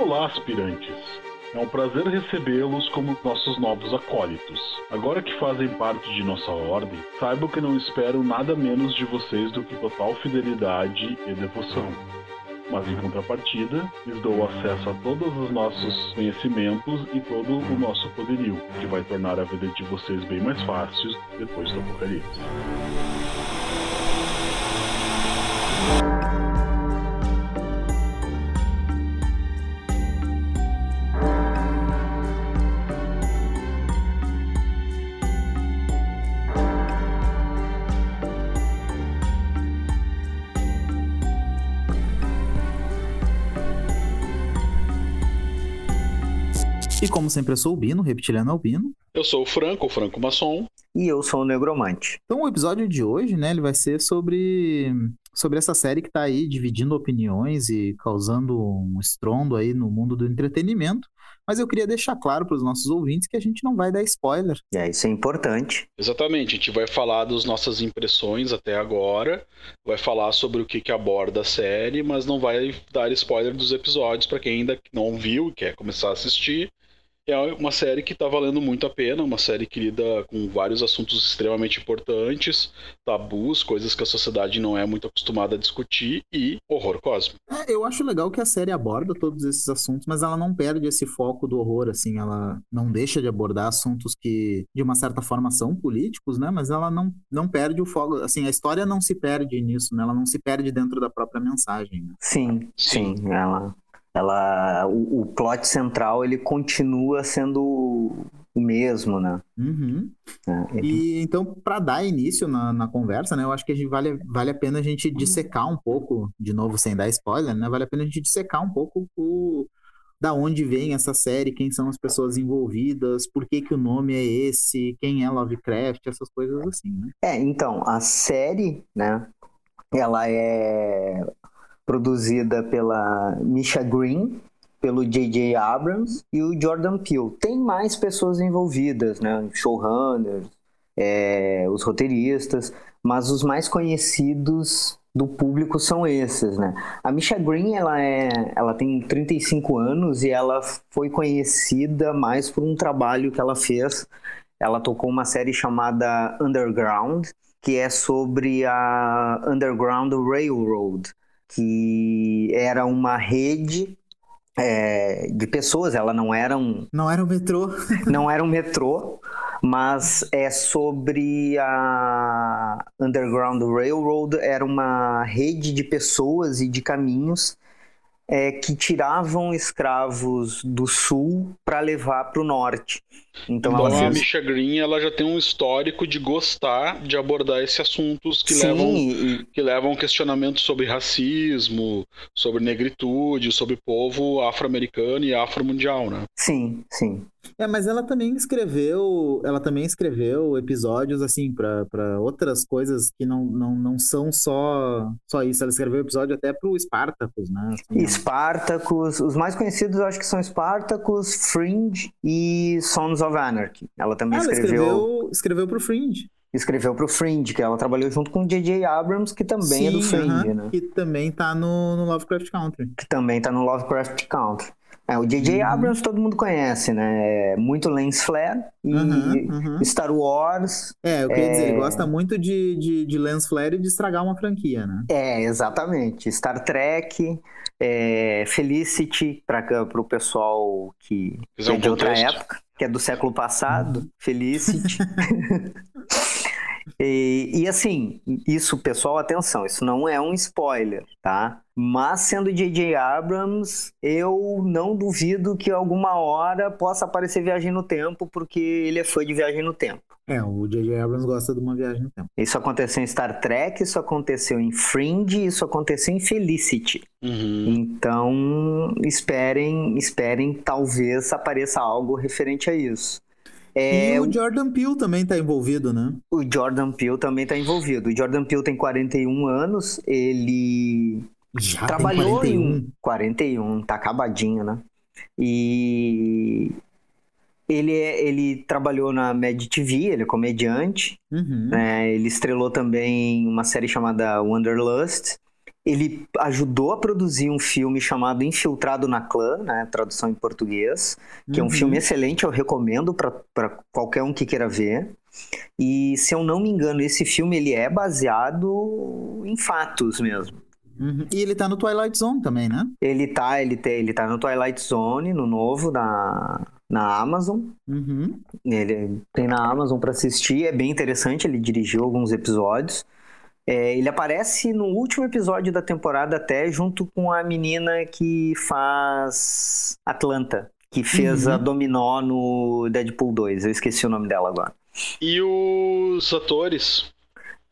Olá, aspirantes. É um prazer recebê-los como nossos novos acólitos. Agora que fazem parte de nossa ordem, saibam que não espero nada menos de vocês do que total fidelidade e devoção. Mas em contrapartida, lhes dou acesso a todos os nossos conhecimentos e todo o nosso poderio, que vai tornar a vida de vocês bem mais fácil depois do apocalipse. Sempre, eu sou o Bino, reptiliano albino. Eu sou o Franco, o Franco Maçom. E eu sou o Negromante. Então, o episódio de hoje, né, ele vai ser sobre, sobre essa série que tá aí dividindo opiniões e causando um estrondo aí no mundo do entretenimento. Mas eu queria deixar claro para os nossos ouvintes que a gente não vai dar spoiler. É, isso é importante. Exatamente, a gente vai falar das nossas impressões até agora, vai falar sobre o que, que aborda a série, mas não vai dar spoiler dos episódios para quem ainda não viu e quer começar a assistir. É uma série que está valendo muito a pena, uma série que lida com vários assuntos extremamente importantes, tabus, coisas que a sociedade não é muito acostumada a discutir e horror cósmico. É, eu acho legal que a série aborda todos esses assuntos, mas ela não perde esse foco do horror, assim, ela não deixa de abordar assuntos que, de uma certa forma, são políticos, né? Mas ela não, não perde o foco, assim, a história não se perde nisso, né? Ela não se perde dentro da própria mensagem. Né? Sim, sim, sim, ela ela o, o plot central ele continua sendo o mesmo, né? Uhum. É, e então, para dar início na, na, conversa, né? Eu acho que a gente vale, vale a pena a gente dissecar um pouco, de novo, sem dar spoiler, né? Vale a pena a gente dissecar um pouco o, da onde vem essa série, quem são as pessoas envolvidas, por que, que o nome é esse, quem é Lovecraft, essas coisas assim, né? É, então, a série, né? Ela é produzida pela Misha Green, pelo J.J. Abrams e o Jordan Peele. Tem mais pessoas envolvidas, né? Showrunners, é, os roteiristas, mas os mais conhecidos do público são esses, né? A Misha Green, ela, é, ela tem 35 anos e ela foi conhecida mais por um trabalho que ela fez. Ela tocou uma série chamada Underground, que é sobre a Underground Railroad, que era uma rede é, de pessoas, ela não era um. Não era um metrô. não era um metrô, mas é sobre a Underground Railroad, era uma rede de pessoas e de caminhos é, que tiravam escravos do sul para levar para o norte. Então, então a Misha Green ela já tem um histórico de gostar de abordar esses assuntos que Sim, levam e... que levam questionamentos sobre racismo, sobre negritude, sobre povo afro-americano e afro-mundial, né? Sim, sim. É, mas ela também escreveu, ela também escreveu episódios assim para outras coisas que não, não, não são só só isso. Ela escreveu episódio até pro Spartacus, né? Assim, Spartacus, os mais conhecidos eu acho que são Spartacus, Fringe e Sons of Anarchy. Ela também ela escreveu escreveu escreveu pro Fringe escreveu pro Fringe, que ela trabalhou junto com o J.J. Abrams, que também Sim, é do Fringe, uh -huh, né? Que também tá no, no Lovecraft Country. Que também tá no Lovecraft Country. É, o J.J. Uhum. Abrams todo mundo conhece, né? É muito lens flare e uhum, uhum. Star Wars. É, eu queria é... dizer, ele gosta muito de, de, de lens flare e de estragar uma franquia, né? É, exatamente. Star Trek, é, Felicity, para o pessoal que, que é de outra época, que é do século passado. Felicity. E, e, assim, isso, pessoal, atenção, isso não é um spoiler, tá? Mas sendo J.J. Abrams, eu não duvido que alguma hora possa aparecer Viagem no Tempo, porque ele é fã de Viagem no Tempo. É, o J.J. Abrams gosta de uma viagem no tempo. Isso aconteceu em Star Trek, isso aconteceu em Fringe, isso aconteceu em Felicity. Uhum. Então, esperem, esperem, talvez apareça algo referente a isso. É, e o Jordan Peele também está envolvido, né? O Jordan Peele também está envolvido. O Jordan Peele tem 41 anos, ele Já trabalhou tem 41. em 41, tá acabadinho, né? E Ele, é, ele trabalhou na Mad TV, ele é comediante. Uhum. É, ele estrelou também uma série chamada Wanderlust. Ele ajudou a produzir um filme chamado Infiltrado na Clã, né, tradução em português, que é um Uhum. filme excelente, eu recomendo para qualquer um que queira ver. E se eu não me engano, esse filme ele é baseado em fatos mesmo. Uhum. E ele tá no Twilight Zone também, né? Ele tá, ele, tem, ele tá no Twilight Zone, no novo da, na Amazon. Uhum. Ele tem na Amazon para assistir, é bem interessante. Ele dirigiu alguns episódios. É, ele aparece no último episódio da temporada, até junto com a menina que faz Atlanta, que fez Uhum. a Dominó no Deadpool 2. Eu esqueci o nome dela agora. E os atores?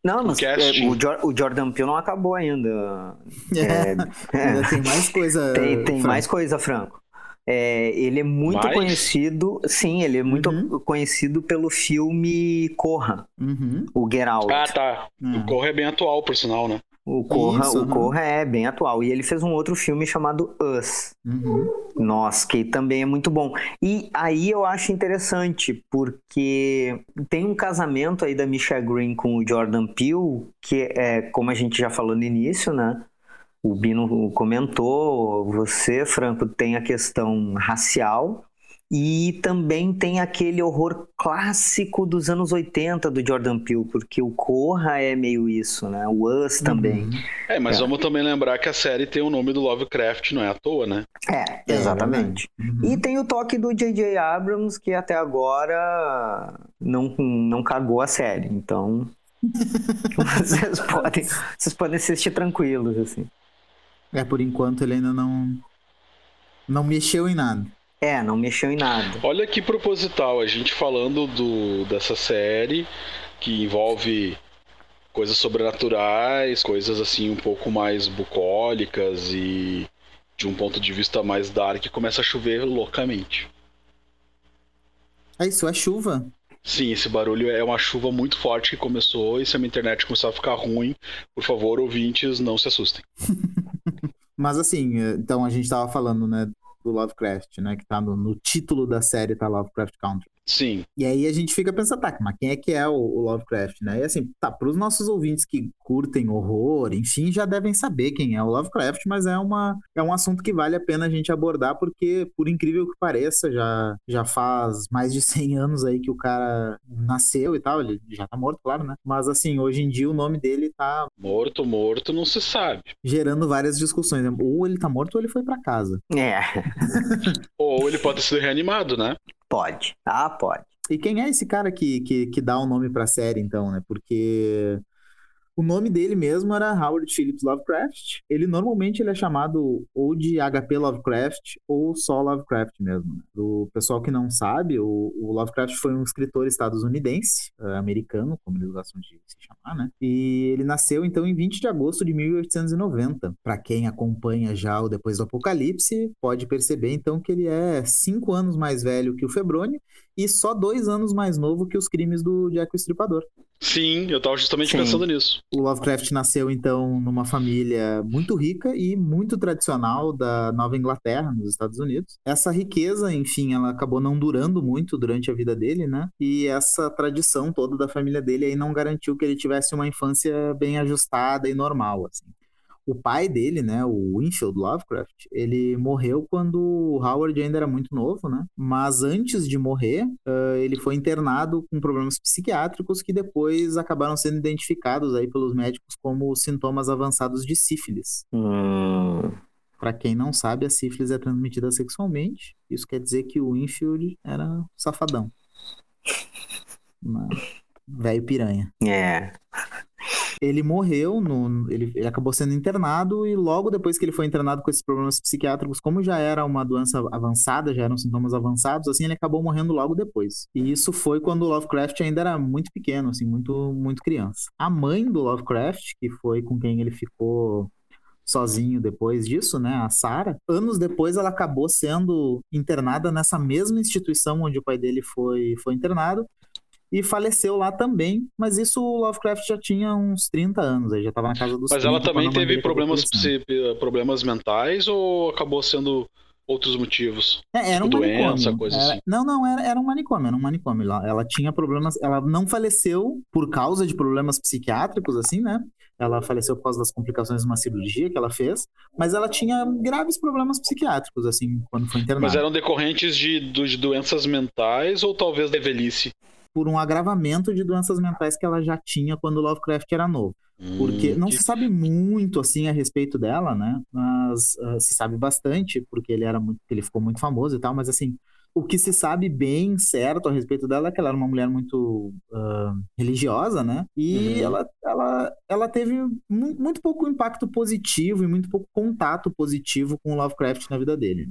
Não, mas é, o, Jor- o Jordan Peele não acabou ainda. É, É, ainda tem mais coisa. Tem, tem mais coisa, Franco. É, ele é muito Mais? conhecido, sim, ele é muito Uhum. conhecido pelo filme Corra, Uhum. o Get Out. Ah, tá. Ah. O Corre é bem atual, por sinal, né? O Corra, Isso, o uhum. Corra é bem atual. E ele fez um outro filme chamado Us. Uhum. Nossa, que também é muito bom. E aí eu acho interessante, porque tem um casamento aí da Misha Green com o Jordan Peele, que é, como a gente já falou no início, né? O Bino comentou, você, Franco, tem a questão racial e também tem aquele horror clássico dos anos 80 do Jordan Peele, porque o Corra é meio isso, né? O Us também. Uhum. É, mas É. vamos também lembrar que a série tem o nome do Lovecraft, não é à toa, né? É, exatamente. Uhum. E tem o toque do J.J. Abrams, que até agora não, não cagou a série. Então, vocês podem, vocês podem assistir tranquilos, assim. É, por enquanto ele ainda não. Não mexeu em nada. É, não mexeu em nada. Olha que proposital, a gente falando do, dessa série que envolve coisas sobrenaturais, coisas assim um pouco mais bucólicas e de um ponto de vista mais dark, começa a chover loucamente. É isso, é chuva. Sim, esse barulho é uma chuva muito forte que começou e se a minha internet começar a ficar ruim, por favor, ouvintes, não se assustem. Mas assim, então a gente tava falando, né, do Lovecraft, né, que tá no, no título da série, tá Lovecraft Country. Sim, E aí a gente fica pensando, tá, mas quem é que é o, o Lovecraft, né? E assim, tá, pros nossos ouvintes que curtem horror, enfim, já devem saber quem é o Lovecraft, mas é, uma, é um assunto que vale a pena a gente abordar, porque, por incrível que pareça, já, já faz mais de 100 anos aí que o cara nasceu e tal, ele já tá morto, claro, né? Mas assim, hoje em dia o nome dele tá morto, morto, não se sabe. gerando várias discussões. né? Ou ele tá morto ou ele foi pra casa. É, Ou ele pode ter sido reanimado, né? Pode. Ah, pode. E quem é esse cara que, que, que dá o nome pra série, então, né? Porque o nome dele mesmo era Howard Phillips Lovecraft. Ele normalmente ele é chamado ou de HP Lovecraft ou só Lovecraft mesmo. Né? Pro pessoal que não sabe, o, o Lovecraft foi um escritor estadunidense, eh, americano, como eles gostam de se chamar, né? E ele nasceu então em 20 de agosto de 1890. Para quem acompanha já o Depois do Apocalipse, pode perceber então que ele é cinco anos mais velho que o Febrone e só dois anos mais novo que os crimes do Jack o Estripador. Sim, eu tava justamente Sim. pensando nisso. O Lovecraft nasceu, então, numa família muito rica e muito tradicional da Nova Inglaterra, nos Estados Unidos. Essa riqueza, enfim, ela acabou não durando muito durante a vida dele, né? E essa tradição toda da família dele aí não garantiu que ele tivesse uma infância bem ajustada e normal, assim. O pai dele, né, o Winfield Lovecraft, ele morreu quando o Howard ainda era muito novo, né? Mas antes de morrer, ah, ele foi internado com problemas psiquiátricos que depois acabaram sendo identificados aí pelos médicos como sintomas avançados de sífilis. Hum, Para quem não sabe, a sífilis é transmitida sexualmente. Isso quer dizer que o Winfield era safadão. Velho piranha. é. Ele morreu, no, ele, ele acabou sendo internado e logo depois que ele foi internado com esses problemas psiquiátricos, como já era uma doença avançada, já eram sintomas avançados, assim, ele acabou morrendo logo depois. E isso foi quando o Lovecraft ainda era muito pequeno, assim, muito, muito criança. A mãe do Lovecraft, que foi com quem ele ficou sozinho depois disso, né, a Sarah, anos depois ela acabou sendo internada nessa mesma instituição onde o pai dele foi, foi internado e faleceu lá também, mas isso o Lovecraft já tinha uns 30 anos, aí já estava na casa dos Mas 30 ela também teve problemas, psi- problemas mentais ou acabou sendo outros motivos? É, era tipo um doença, manicômio. coisa era, assim. Não, não, era, era um manicômio, era um manicômio. Ela, ela tinha problemas, ela não faleceu por causa de problemas psiquiátricos, assim, né? Ela faleceu por causa das complicações de uma cirurgia que ela fez, mas ela tinha graves problemas psiquiátricos, assim, quando foi internada. Mas eram decorrentes de, de doenças mentais ou talvez de velhice? Por um agravamento de doenças mentais que ela já tinha quando Lovecraft era novo. Porque hum, não que... se sabe muito assim a respeito dela, né? Mas uh, se sabe bastante, porque ele era muito, ele ficou muito famoso e tal, mas assim, o que se sabe bem certo a respeito dela é que ela era uma mulher muito uh, religiosa, né? E uhum. ela, ela, ela teve muito, muito pouco impacto positivo e muito pouco contato positivo com o Lovecraft na vida dele.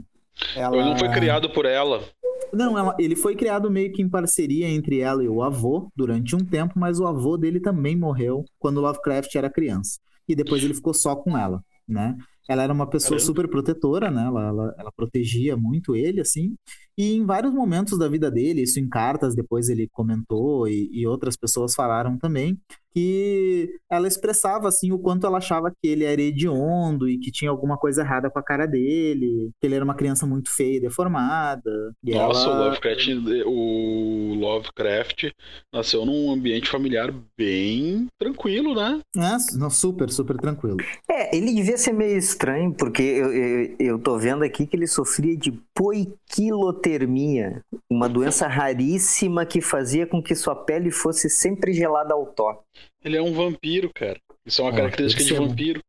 Ela... Ele não foi criado por ela. Não, ela, ele foi criado meio que em parceria entre ela e o avô durante um tempo, mas o avô dele também morreu quando Lovecraft era criança. E depois ele ficou só com ela, né? Ela era uma pessoa Caramba. super protetora, né? Ela, ela, ela, protegia muito ele, assim. E em vários momentos da vida dele, isso em cartas, depois ele comentou e, e outras pessoas falaram também, que ela expressava assim o quanto ela achava que ele era hediondo e que tinha alguma coisa errada com a cara dele, que ele era uma criança muito feia e deformada. E Nossa, ela... o Lovecraft, o Lovecraft nasceu num ambiente familiar bem tranquilo, né? É, não, super, super tranquilo. É, ele devia ser meio estranho, porque eu, eu, eu tô vendo aqui que ele sofria de poiquilotermia, uma doença raríssima que fazia com que sua pele fosse sempre gelada ao toque. Ele é um vampiro, cara. Isso é uma é, característica de vampiro.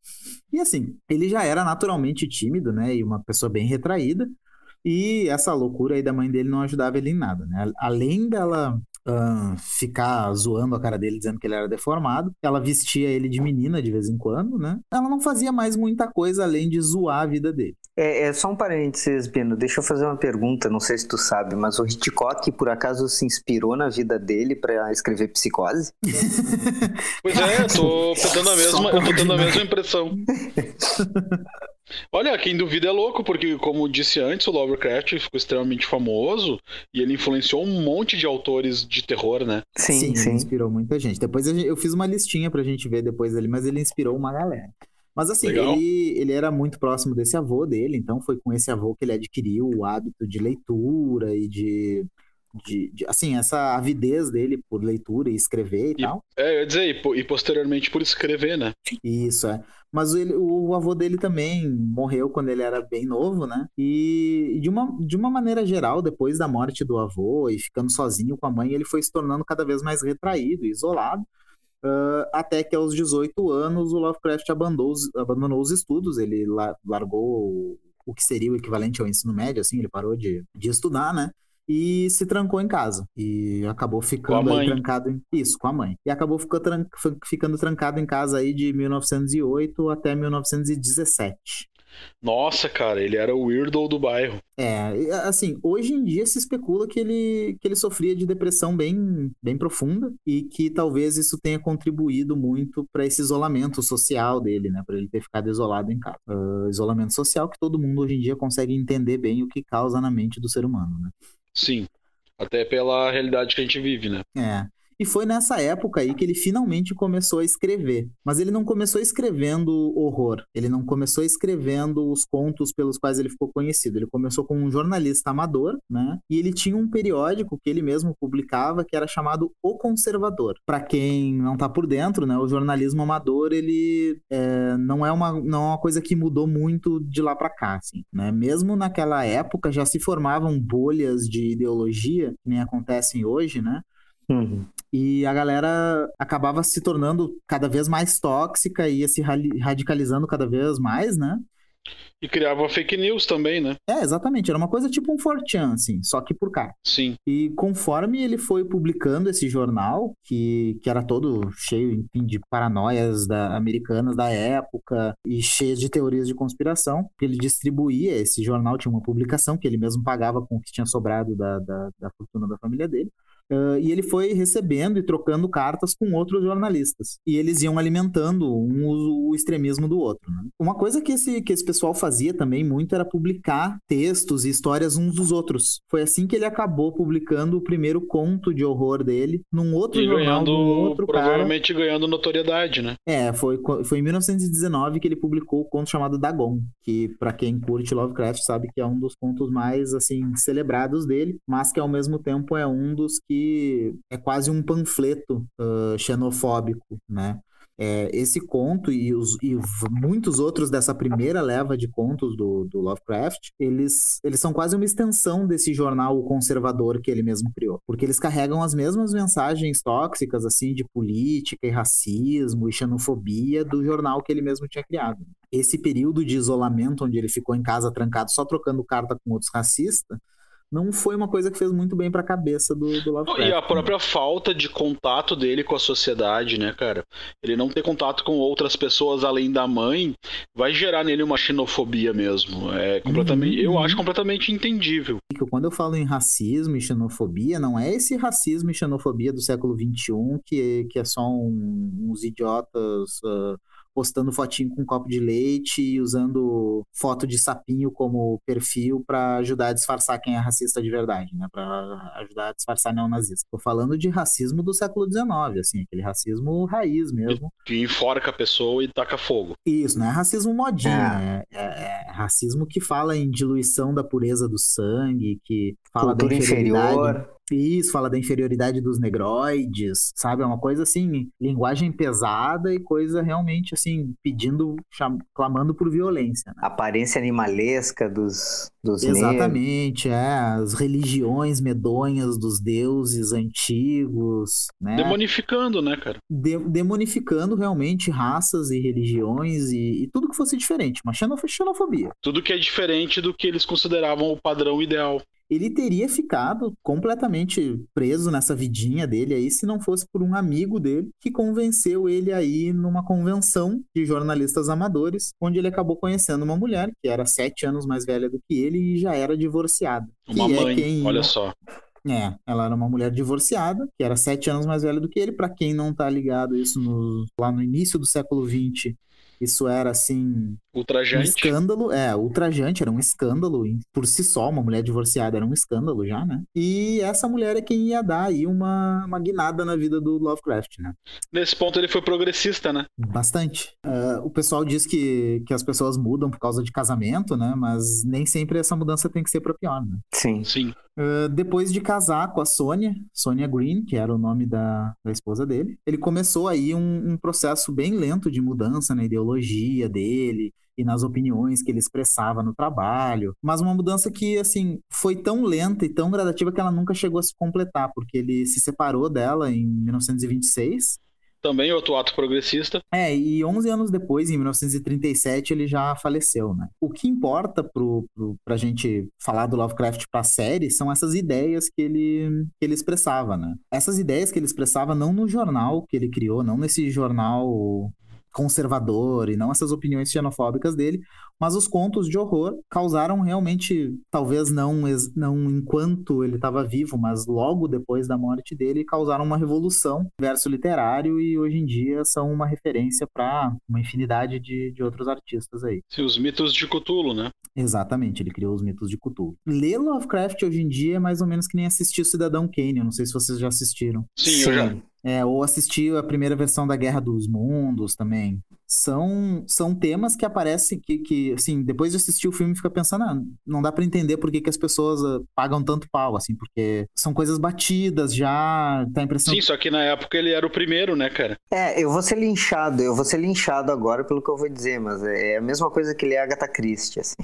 E assim, ele já era naturalmente tímido, né? E uma pessoa bem retraída. E essa loucura aí da mãe dele não ajudava ele em nada, né? Além dela uh, ficar zoando a cara dele, dizendo que ele era deformado. Ela vestia ele de menina de vez em quando, né? Ela não fazia mais muita coisa além de zoar a vida dele. É, é, só um parênteses, Bino. Deixa eu fazer uma pergunta, não sei se tu sabe, mas o Hitchcock, por acaso, se inspirou na vida dele para escrever Psicose? pois é, eu tô tendo a mesma, eu tô tendo a mesma impressão. Olha, quem duvida é louco, porque, como disse antes, o Lovecraft ficou extremamente famoso e ele influenciou um monte de autores de terror, né? Sim, sim. sim. inspirou muita gente. Depois eu fiz uma listinha pra gente ver depois ali, mas ele inspirou uma galera. Mas assim, ele, ele era muito próximo desse avô dele, então foi com esse avô que ele adquiriu o hábito de leitura e de de, de, assim, essa avidez dele por leitura e escrever e, e tal. É, eu ia dizer, e, e, posteriormente por escrever, né? Isso, é. Mas ele, o avô dele também morreu quando ele era bem novo, né? E de uma, de uma maneira geral, depois da morte do avô e ficando sozinho com a mãe, ele foi se tornando cada vez mais retraído e isolado. Uh, até que aos 18 anos o Lovecraft abandonou os, abandonou os estudos, ele largou o que seria o equivalente ao ensino médio, assim, ele parou de, de estudar, né? e se trancou em casa. E acabou ficando aí trancado em... Isso, com a mãe. E acabou ficando, tran... ficando trancado em casa aí de 1908 até 1917. Nossa, cara, ele era o weirdo do bairro. É, assim, hoje em dia se especula que ele, que ele sofria de depressão bem, bem profunda e que talvez isso tenha contribuído muito para esse isolamento social dele, né? Para ele ter ficado isolado em casa. Uh, isolamento social que todo mundo hoje em dia consegue entender bem o que causa na mente do ser humano, né? Sim. Até pela realidade que a gente vive, né? É. E foi nessa época aí que ele finalmente começou a escrever. Mas ele não começou escrevendo horror. Ele não começou escrevendo os contos pelos quais ele ficou conhecido. Ele começou como um jornalista amador, né? E ele tinha um periódico que ele mesmo publicava que era chamado O Conservador. Para quem não tá por dentro, né? O jornalismo amador ele é, não é uma não é uma coisa que mudou muito de lá para cá, assim, né? Mesmo naquela época já se formavam bolhas de ideologia que nem acontecem hoje, né? Uhum. E a galera acabava se tornando cada vez mais tóxica e ia se radicalizando cada vez mais, né? E criava fake news também, né? É, exatamente. Era uma coisa tipo um Fortran, assim, só que por cá. Sim. E conforme ele foi publicando esse jornal, que, que era todo cheio, enfim, de paranoias da, americanas da época e cheio de teorias de conspiração, ele distribuía esse jornal, tinha uma publicação que ele mesmo pagava com o que tinha sobrado da, da, da fortuna da família dele. Uh, e ele foi recebendo e trocando cartas com outros jornalistas. E eles iam alimentando um o, o extremismo do outro. Né? Uma coisa que esse, que esse pessoal fazia também muito era publicar textos e histórias uns dos outros. Foi assim que ele acabou publicando o primeiro conto de horror dele num outro e jornal, ganhando, outro provavelmente cara. ganhando notoriedade, né? É, foi, foi em 1919 que ele publicou o conto chamado Dagon, que para quem curte Lovecraft sabe que é um dos contos mais assim celebrados dele, mas que ao mesmo tempo é um dos que é quase um panfleto uh, xenofóbico, né? É, esse conto e, os, e, muitos outros dessa primeira leva de contos do, do, Lovecraft, eles, eles são quase uma extensão desse jornal conservador que ele mesmo criou. Porque eles carregam as mesmas mensagens tóxicas, assim, de política e racismo e xenofobia do jornal que ele mesmo tinha criado. Esse período de isolamento, onde ele ficou em casa trancado só trocando carta com outros racistas, não foi uma coisa que fez muito bem para a cabeça do, do Lovecraft. E a própria falta de contato dele com a sociedade, né, cara? Ele não ter contato com outras pessoas além da mãe vai gerar nele uma xenofobia mesmo. É completamente, uhum. eu acho completamente entendível. Quando eu falo em racismo e xenofobia, não é esse racismo e xenofobia do século XXI que, que é só um, uns idiotas uh, postando fotinho com um copo de leite e usando foto de sapinho como perfil para ajudar a disfarçar quem é racista de verdade, né? Para ajudar a disfarçar neonazista. Tô falando de racismo do século XIX, assim, aquele racismo raiz mesmo. Que enforca a pessoa e taca fogo. Isso, não é racismo modinha, é, é, é racismo que fala em diluição da pureza do sangue, que fala Cultura da inferioridade. Inferior. Isso, fala da inferioridade dos negroides, sabe? É uma coisa assim, linguagem pesada e coisa realmente assim, pedindo, clamando por violência. Né? Aparência animalesca dos, dos Exatamente, negros. é. As religiões medonhas dos deuses antigos, né? Demonificando, né, cara? De demonificando realmente raças e religiões e, e tudo que fosse diferente, uma xenofobia. Tudo que é diferente do que eles consideravam o padrão ideal ele teria ficado completamente preso nessa vidinha dele aí se não fosse por um amigo dele que convenceu ele aí numa convenção de jornalistas amadores, onde ele acabou conhecendo uma mulher que era sete anos mais velha do que ele e já era divorciada. Uma é mãe, quem... olha só. É, ela era uma mulher divorciada, que era sete anos mais velha do que ele. Para quem não tá ligado isso no, lá no início do século XX, isso era assim Ultrajante. Um escândalo, é, ultrajante, era um escândalo por si só, uma mulher divorciada era um escândalo já, né? E essa mulher é quem ia dar aí uma, uma guinada na vida do Lovecraft, né? Nesse ponto ele foi progressista, né? Bastante. Uh, o pessoal diz que, que as pessoas mudam por causa de casamento, né? Mas nem sempre essa mudança tem que ser pra pior, né? Sim. Sim. Uh, depois de casar com a Sônia, Sônia Green, que era o nome da, da esposa dele, ele começou aí um, um processo bem lento de mudança na ideologia dele, e nas opiniões que ele expressava no trabalho, mas uma mudança que assim foi tão lenta e tão gradativa que ela nunca chegou a se completar, porque ele se separou dela em 1926 também outro ato progressista. É, e 11 anos depois, em 1937, ele já faleceu, né? O que importa pro, pro, pra gente falar do Lovecraft pra série são essas ideias que ele, que ele expressava, né? Essas ideias que ele expressava não no jornal que ele criou, não nesse jornal conservador e não essas opiniões xenofóbicas dele, mas os contos de horror causaram realmente, talvez não, não enquanto ele estava vivo, mas logo depois da morte dele, causaram uma revolução no verso literário e hoje em dia são uma referência para uma infinidade de, de outros artistas aí. Sim, os mitos de Cthulhu, né? Exatamente, ele criou os mitos de Cthulhu. Ler Lovecraft hoje em dia é mais ou menos que nem assistir o Cidadão Kane, eu não sei se vocês já assistiram. Sim, Sim. eu já. É, ou assistir a primeira versão da Guerra dos Mundos também. São, são temas que aparecem que, que, assim, depois de assistir o filme fica pensando, ah, não dá para entender por que, que as pessoas uh, pagam tanto pau, assim, porque são coisas batidas já, tá a impressão... Sim, só que na época ele era o primeiro, né, cara? É, eu vou ser linchado, eu vou ser linchado agora pelo que eu vou dizer, mas é a mesma coisa que ele é Agatha Christie, assim.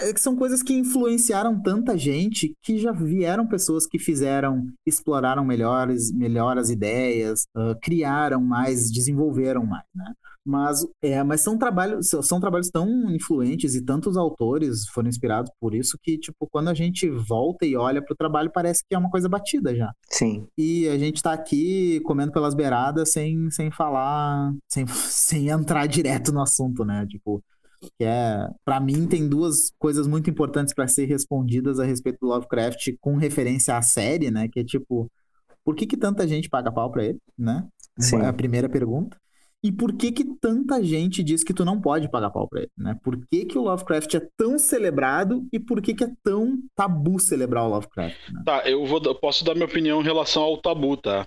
É, é que são coisas que influenciaram tanta gente que já vieram pessoas que fizeram, exploraram melhores, melhor as ideias, uh, criaram mais, desenvolveram mais, né? Mas, é, mas são trabalhos, são trabalhos tão influentes e tantos autores foram inspirados por isso que, tipo, quando a gente volta e olha para o trabalho, parece que é uma coisa batida já. Sim. E a gente está aqui comendo pelas beiradas sem, sem falar, sem, sem entrar direto no assunto, né? Tipo, que é, para mim, tem duas coisas muito importantes para ser respondidas a respeito do Lovecraft com referência à série, né? Que é tipo, por que, que tanta gente paga pau pra ele, né? Sim. É a primeira pergunta. E por que que tanta gente diz que tu não pode pagar pau pra ele, né? Por que que o Lovecraft é tão celebrado e por que que é tão tabu celebrar o Lovecraft, né? Tá, eu, vou, eu posso dar minha opinião em relação ao tabu, tá?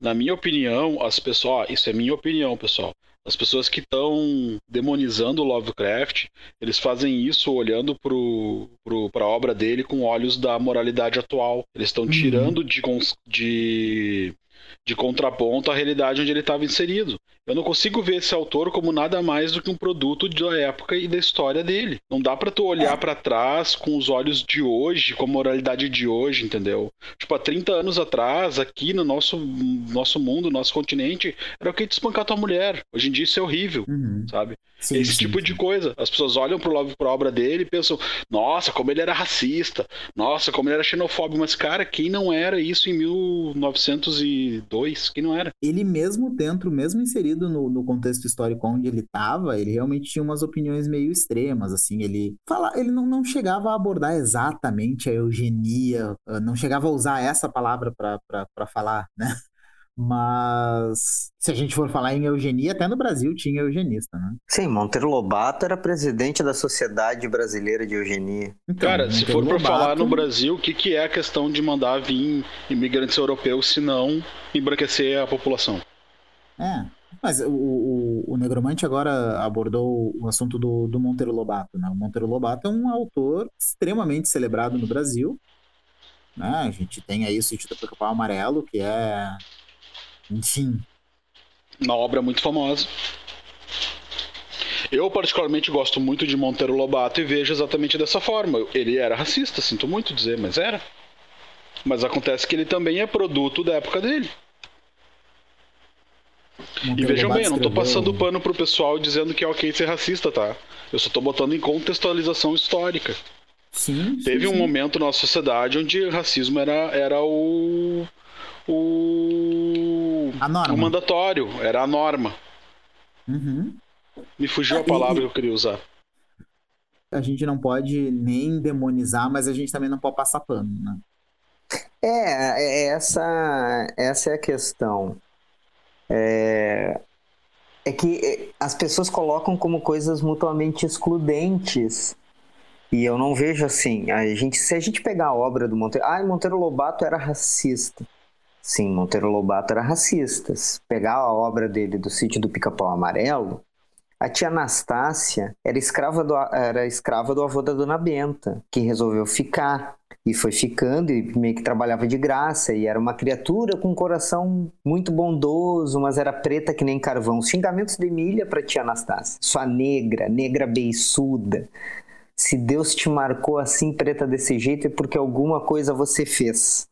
Na minha opinião, as pessoas. Isso é minha opinião, pessoal. As pessoas que estão demonizando o Lovecraft, eles fazem isso olhando pro, pro, pra obra dele com olhos da moralidade atual. Eles estão Uhum. tirando de, de, de contraponto a realidade onde ele estava inserido. Eu não consigo ver esse autor como nada mais do que um produto da época e da história dele. Não dá pra tu olhar pra trás com os olhos de hoje, com a moralidade de hoje, entendeu? Tipo, há 30 anos atrás, aqui no nosso, nosso mundo, nosso continente, era o que te espancar tua mulher. Hoje em dia isso é horrível, Uhum. sabe? Sim, Esse sim, tipo sim. de coisa. As pessoas olham pro Love pra obra dele e pensam, nossa, como ele era racista, nossa, como ele era xenofóbico. Mas, cara, quem não era isso em 1902? Quem não era? ele mesmo dentro, mesmo inserido no, no contexto histórico onde ele estava, ele realmente tinha umas opiniões meio extremas, assim, ele fala, ele não, não chegava a abordar exatamente a eugenia, ah, não chegava a usar essa palavra para falar, né? Mas se a gente for falar em eugenia, até no Brasil tinha eugenista, né? Sim, Monteiro Lobato era presidente da Sociedade Brasileira de Eugenia. Então, Cara, se Monteiro for pra Lobato- falar no Brasil, o que, que é a questão de mandar vir imigrantes europeus se não embranquecer a população? É, mas o, o, o Negromante agora abordou o assunto do, do Monteiro Lobato, né? O Monteiro Lobato é um autor extremamente celebrado no Brasil, né? A gente tem aí o Sítio do Pica-Pau Amarelo, que é, enfim, Uma obra muito famosa. Eu, particularmente, gosto muito de Monteiro Lobato e vejo exatamente dessa forma. Ele era racista, sinto muito dizer, mas era. Mas acontece que ele também é produto da época dele. E Monteiro vejam Lobato bem, eu não tô escreveu- passando pano pro pessoal dizendo que é ok ser racista, tá? Eu só tô botando em contextualização histórica. Sim, sim, Teve um sim. momento na nossa sociedade onde o racismo era, era o. O. A norma. O mandatório, era a norma. Uhum. Me fugiu É, a palavra e- que eu queria usar. A gente não pode nem demonizar, mas a gente também não pode passar pano, né? É, é- essa, essa é a questão. É, é que é, as pessoas colocam como coisas mutuamente excludentes. E eu não vejo assim. A gente, se a gente pegar a obra do Monteiro. Ah, Monteiro Lobato era racista. Sim, Monteiro Lobato era racista. Pegar a obra dele do Sítio do Pica-Pau Amarelo, a tia Anastácia era escrava do, era escrava do avô da Dona Benta, que resolveu ficar. E foi ficando e meio que trabalhava de graça. E era uma criatura com um coração muito bondoso, mas era preta que nem carvão. Os xingamentos de Emília pra tia Anastácia. Sua negra, negra beiçuda. Se Deus te marcou assim, preta desse jeito, é porque alguma coisa você fez.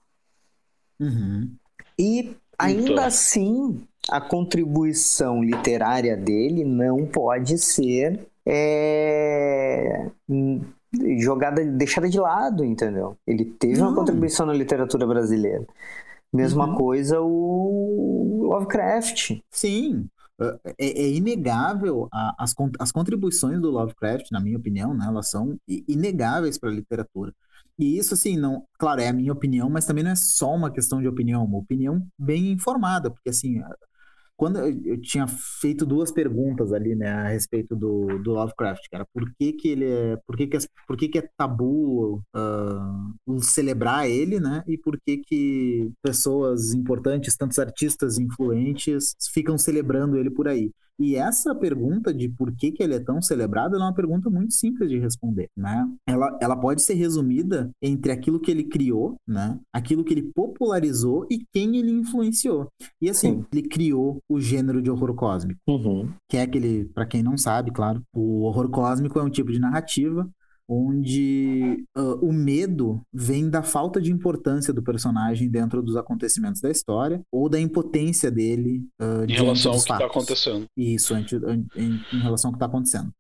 Uhum. E ainda Então. assim, a contribuição literária dele não pode ser é, jogada, deixada de lado, entendeu? Ele teve uma Não. contribuição na literatura brasileira. Mesma Uhum. coisa o Lovecraft. Sim, é, é inegável a- as, as contribuições do Lovecraft, na minha opinião, né, elas são inegáveis para a literatura. E isso, assim, não, claro, é a minha opinião, mas também não é só uma questão de opinião, é uma opinião bem informada, porque assim, quando eu, tinha feito duas perguntas ali, né, a respeito do, do Lovecraft, cara, por que que ele é, por que que, as- por que que é tabu o celebrar ele, né, e por que que pessoas importantes, tantos artistas influentes, ficam celebrando ele por aí. E essa pergunta de por que, que ele é tão celebrado, ela é uma pergunta muito simples de responder, né? Ela, ela pode ser resumida entre aquilo que ele criou, né? Aquilo que ele popularizou e quem ele influenciou. E assim, Sim. ele criou o gênero de horror cósmico, Uhum. que é aquele, para quem não sabe, claro, o horror cósmico é um tipo de narrativa onde ah, o medo vem da falta de importância do personagem dentro dos acontecimentos da história ou da impotência dele ah, Em relação ao que está acontecendo. Isso, an- em, em relação ao que está acontecendo.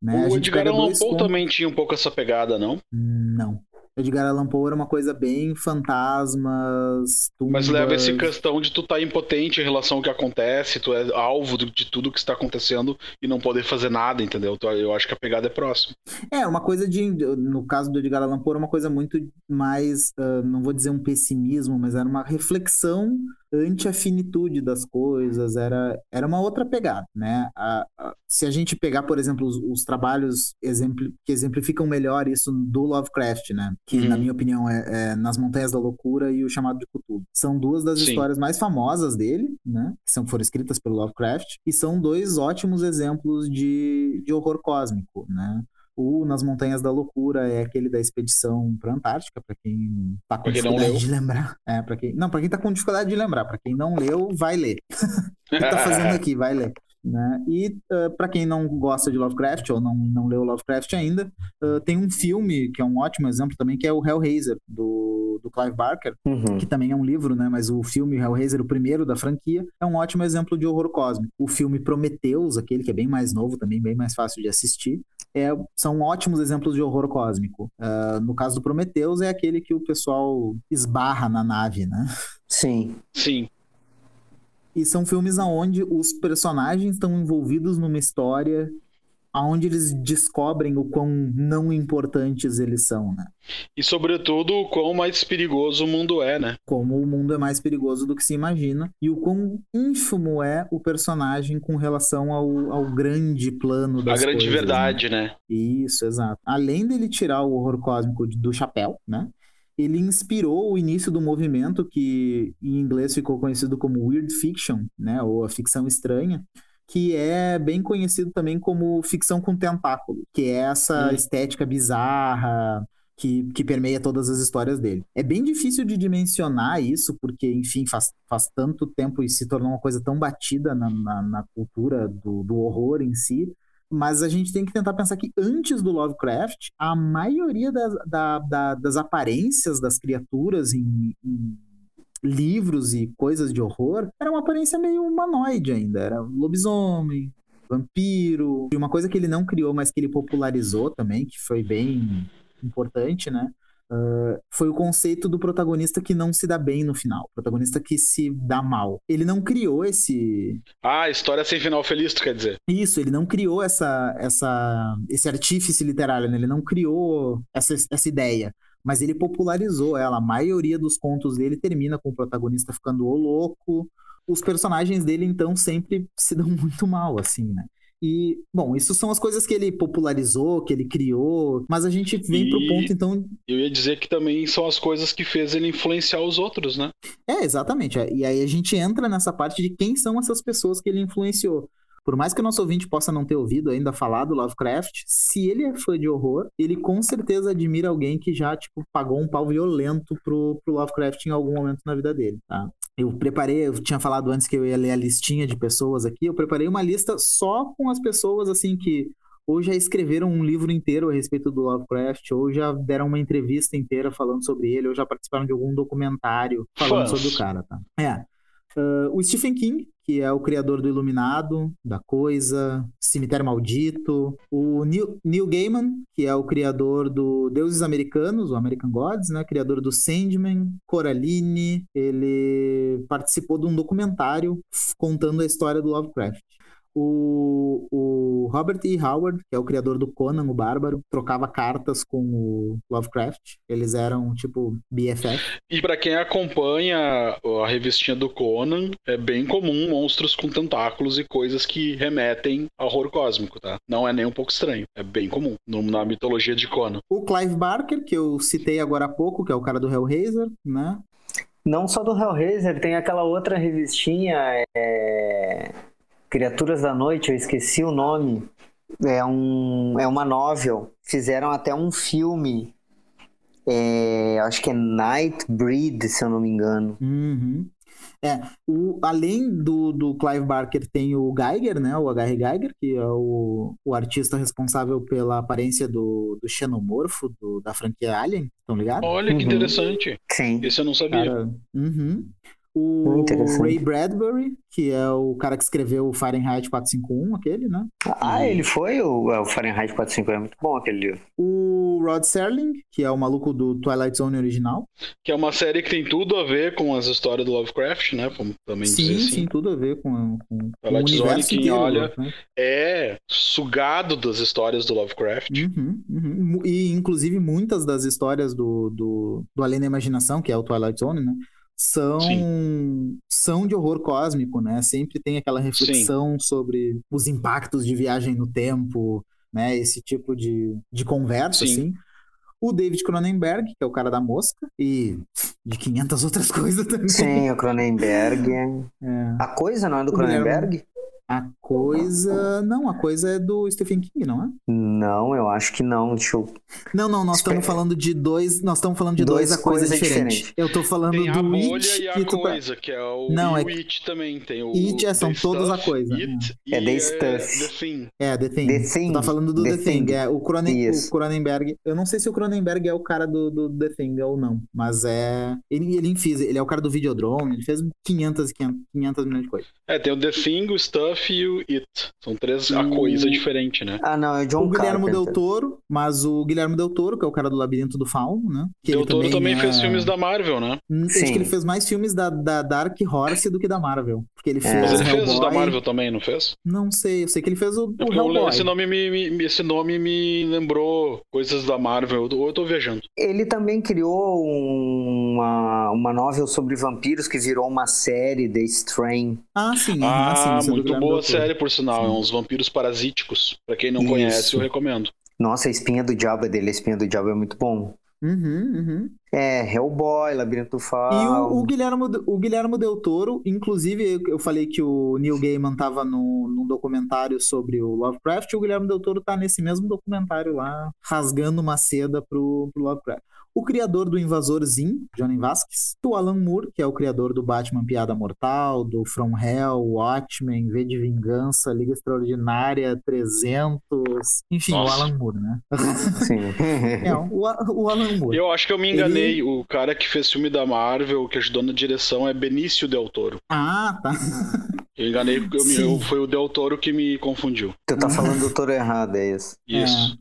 Né? O Edgar Allan Poe também tinha um pouco essa pegada, não? Não. Edgar Allan Poe era uma coisa bem fantasmas, tumbas... Mas leva esse questão de tu estar tá impotente em relação ao que acontece, tu é alvo de tudo que está acontecendo e não poder fazer nada, entendeu? Eu acho que a pegada é próxima. É, uma coisa de, no caso do Edgar Allan Poe, era uma coisa muito mais, uh, não vou dizer um pessimismo, mas era uma reflexão ante a finitude das coisas, era, era uma outra pegada, né? A, a, se a gente pegar, por exemplo, os, os trabalhos exempli que exemplificam melhor isso do Lovecraft, né? Que, uhum. na minha opinião, é, é, Nas Montanhas da Loucura e O Chamado de Cthulhu. São duas das Sim. histórias mais famosas dele, né? Que são, foram escritas pelo Lovecraft, e são dois ótimos exemplos de, de horror cósmico, né? O Nas Montanhas da Loucura é aquele da expedição para Antártica, para quem tá com dificuldade de lembrar. É, para quem não, para quem tá com dificuldade de lembrar, para quem não leu, vai ler. o que tá fazendo aqui, vai ler. Né? E uh, para quem não gosta de Lovecraft ou não, não leu Lovecraft ainda, uh, tem um filme que é um ótimo exemplo também, que é o Hellraiser, do, do Clive Barker, uhum. que também é um livro, né? mas o filme Hellraiser, o primeiro da franquia, é um ótimo exemplo de horror cósmico. O filme Prometheus, aquele que é bem mais novo, também bem mais fácil de assistir, é, são ótimos exemplos de horror cósmico. Uh, no caso do Prometheus, é aquele que o pessoal esbarra na nave, né? Sim. Sim. E são filmes onde os personagens estão envolvidos numa história aonde eles descobrem o quão não importantes eles são, né? E sobretudo o quão mais perigoso o mundo é, né? Como o mundo é mais perigoso do que se imagina e o quão ínfimo é o personagem com relação ao, ao grande plano das A grande coisas, verdade, né? né? Isso, exato. Além dele tirar o horror cósmico do chapéu, né? ele inspirou o início do movimento que em inglês ficou conhecido como weird fiction, né, ou a ficção estranha, que é bem conhecido também como ficção com tentáculo, que é essa hum. estética bizarra que, que permeia todas as histórias dele. É bem difícil de dimensionar isso, porque, enfim, faz, faz tanto tempo e se tornou uma coisa tão batida na, na, na cultura do, do horror em si, mas a gente tem que tentar pensar que antes do Lovecraft, a maioria das, da, da, das aparências das criaturas em, em livros e coisas de horror era uma aparência meio humanoide ainda. Era lobisomem, vampiro. E uma coisa que ele não criou, mas que ele popularizou também, que foi bem importante, né? Uh, foi o conceito do protagonista que não se dá bem no final, protagonista que se dá mal. Ele não criou esse. Ah, história sem final feliz, tu quer dizer? Isso, ele não criou essa, essa, esse artífice literário, né? ele não criou essa, essa ideia mas ele popularizou ela. A maioria dos contos dele termina com o protagonista ficando o louco. Os personagens dele, então, sempre se dão muito mal, assim, né? E, bom, isso são as coisas que ele popularizou, que ele criou, mas a gente vem e pro ponto, então. Eu ia dizer que também são as coisas que fez ele influenciar os outros, né? É, exatamente. E aí a gente entra nessa parte de quem são essas pessoas que ele influenciou. Por mais que o nosso ouvinte possa não ter ouvido ainda falar do Lovecraft, se ele é fã de horror, ele com certeza admira alguém que já, tipo, pagou um pau violento pro, pro Lovecraft em algum momento na vida dele, tá? Eu preparei, eu tinha falado antes que eu ia ler a listinha de pessoas aqui, eu preparei uma lista só com as pessoas, assim, que ou já escreveram um livro inteiro a respeito do Lovecraft, ou já deram uma entrevista inteira falando sobre ele, ou já participaram de algum documentário falando Fãs. sobre o cara, tá? É. Uh, o Stephen King, que é o criador do Iluminado, da Coisa, Cemitério Maldito. O Neil, Neil Gaiman, que é o criador do Deuses Americanos, o American Gods, né? Criador do Sandman, Coraline. Ele participou de um documentário contando a história do Lovecraft. O, o Robert E. Howard, que é o criador do Conan, o Bárbaro, trocava cartas com o Lovecraft. Eles eram, tipo, BFF. E para quem acompanha a revistinha do Conan, é bem comum monstros com tentáculos e coisas que remetem ao horror cósmico, tá? Não é nem um pouco estranho. É bem comum na mitologia de Conan. O Clive Barker, que eu citei agora há pouco, que é o cara do Hellraiser, né? Não só do Hellraiser, tem aquela outra revistinha. É Criaturas da Noite, eu esqueci o nome. É, um, é uma novel. Fizeram até um filme. É, acho que é Nightbreed, se eu não me engano. Uhum. É, o, além do, do Clive Barker, tem o Geiger, né? O H.R. Geiger, que é o, o artista responsável pela aparência do, do xenomorfo do, da franquia Alien, estão ligados? Olha que uhum. interessante. Sim. Esse eu não sabia. Cara, uhum. O Ray Bradbury, que é o cara que escreveu o Fahrenheit 451, aquele, né? Ah, ele foi? O, é, o Fahrenheit 451 é muito bom aquele livro. O Rod Serling, que é o maluco do Twilight Zone original. Que é uma série que tem tudo a ver com as histórias do Lovecraft, né? Vamos também sim, dizer assim. Sim, tudo a ver com, com, Twilight com o Zone, quem inteiro, olha, né? é sugado das histórias do Lovecraft. Uhum, uhum. E, inclusive, muitas das histórias do, do, do Além da Imaginação, que é o Twilight Zone, né? São, são de horror cósmico, né? Sempre tem aquela reflexão Sim. sobre os impactos de viagem no tempo, né? Esse tipo de, de conversa, Sim. assim. O David Cronenberg, que é o cara da mosca, e de 500 outras coisas também. Sim, o Cronenberg. É. A coisa não é do Cronenberg? A coisa. Não, a coisa é do Stephen King, não é? Não, eu acho que não. Deixa eu. Não, não, nós estamos falando de dois. Nós estamos falando de dois, dois a coisa, coisa diferente. diferente. Eu tô falando tem do a bolha It e a coisa, que é o, não, é... o It também. Tem o. It é, são todas a coisa. It é, The Stuff. The Thing. É, The Thing. The Thing. tá falando do The, The Thing. Thing. É, o, Cronen... o Cronenberg. Eu não sei se o Cronenberg é o cara do, do The Thing ou não, mas é. Ele, ele fez, ele é o cara do Videodrome, ele fez 500, 500, 500 milhões de coisas. É, tem o The Thing, o Stuff e o It. São três a coisa diferente, né? Ah, não, é John O Guilherme Carpenter. Del Toro, mas o Guilherme Del Toro, que é o cara do Labirinto do Fauno, né? Que Del ele Toro também, é... fez filmes da Marvel, né? Hum, Acho que ele fez mais filmes da, da Dark Horse do que da Marvel. Porque ele É. fez Mas ele fez os Hellboy. da Marvel também, não fez? Não sei, eu sei que ele fez o, o É eu- Hellboy. esse, nome me, me- esse nome me lembrou coisas da Marvel. Ou eu tô viajando. Ele também criou um- uma, uma novel sobre vampiros que virou uma série, The Strain. Ah, sim. aham, Ah, sim, é muito Guilherme boa série, por sinal. É uns vampiros parasíticos. Pra quem não Isso. conhece, eu recomendo. Nossa, a Espinha do Diabo é dele. A Espinha do Diabo é muito bom. Uhum, uhum. É, Hellboy, Labirinto do E Fauno. o, o, Guilherme, o Guilherme Del Toro, inclusive, eu, falei que o Neil Gaiman tava no, num documentário sobre o Lovecraft, e o Guilherme Del Toro tá nesse mesmo documentário lá, rasgando uma seda pro, pro Lovecraft. O criador do Invasor Zim, Johnny Vasquez, o Alan Moore, que é o criador do Batman Piada Mortal, do From Hell, Watchmen, V de Vingança, Liga Extraordinária, 300, enfim, Nossa. o Alan Moore, né? Sim. É, o, o Alan Moore. Eu acho que eu me enganei. O cara que fez filme da Marvel, que ajudou na direção, é Benício Del Toro. Ah, tá. Eu enganei porque eu me- eu- foi o Del Toro que me confundiu. Tu tá falando do touro errado, é isso. Isso.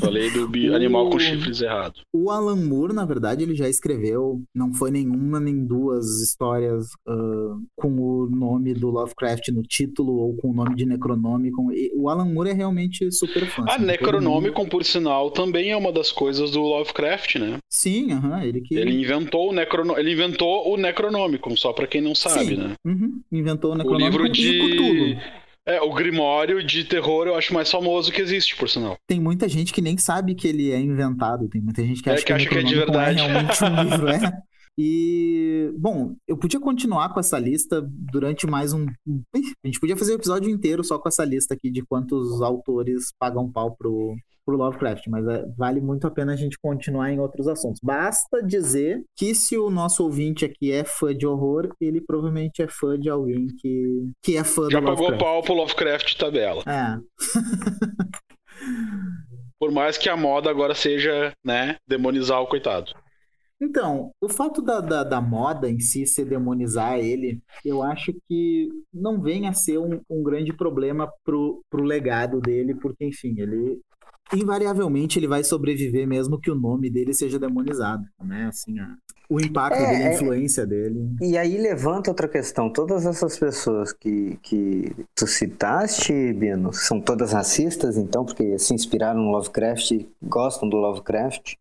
Falei do bi- O- animal com chifres errado. O Alan Moore, na verdade, ele já escreveu, não foi nenhuma nem duas histórias ah, com o nome do Lovecraft no título ou com o nome de Necronômico. E O Alan Moore é realmente super fã. Ah, assim, Necronômico, por sinal, também é uma das coisas do Lovecraft, né? Sim, aham, ele que. Ele inventou o Necrono... ele inventou o Necronômico, só pra quem não sabe, Sim. né? Uhum, inventou o O Necronômico livro e Cthulhu. de é, o Grimório de terror eu acho mais famoso que existe, por sinal. Tem muita gente que nem sabe que ele é inventado. Tem muita gente que É, acha que que, o acha que é de Necronômico verdade. realmente um livro, é. E, bom, eu podia continuar com essa lista durante mais um. A gente podia fazer o episódio inteiro só com essa lista aqui de quantos autores pagam pau pro, pro Lovecraft, mas é, vale muito a pena a gente continuar em outros assuntos. Basta dizer que se o nosso ouvinte aqui é fã de horror, ele provavelmente é fã de alguém que, que é fã Já do pagou Lovecraft. pau pro Lovecraft tabela. É. Por mais que a moda agora seja, né, demonizar o coitado. Então, o fato da, da, da moda em si ser demonizar ele, eu acho que não vem a ser um, um grande problema pro, pro legado dele, porque, enfim, ele invariavelmente ele vai sobreviver mesmo que o nome dele seja demonizado, né? Assim, o impacto É, dele, a é- influência dele. E aí levanta outra questão. Todas essas pessoas que, que tu citaste, Bino, são todas racistas, então, porque se inspiraram no Lovecraft e gostam do Lovecraft?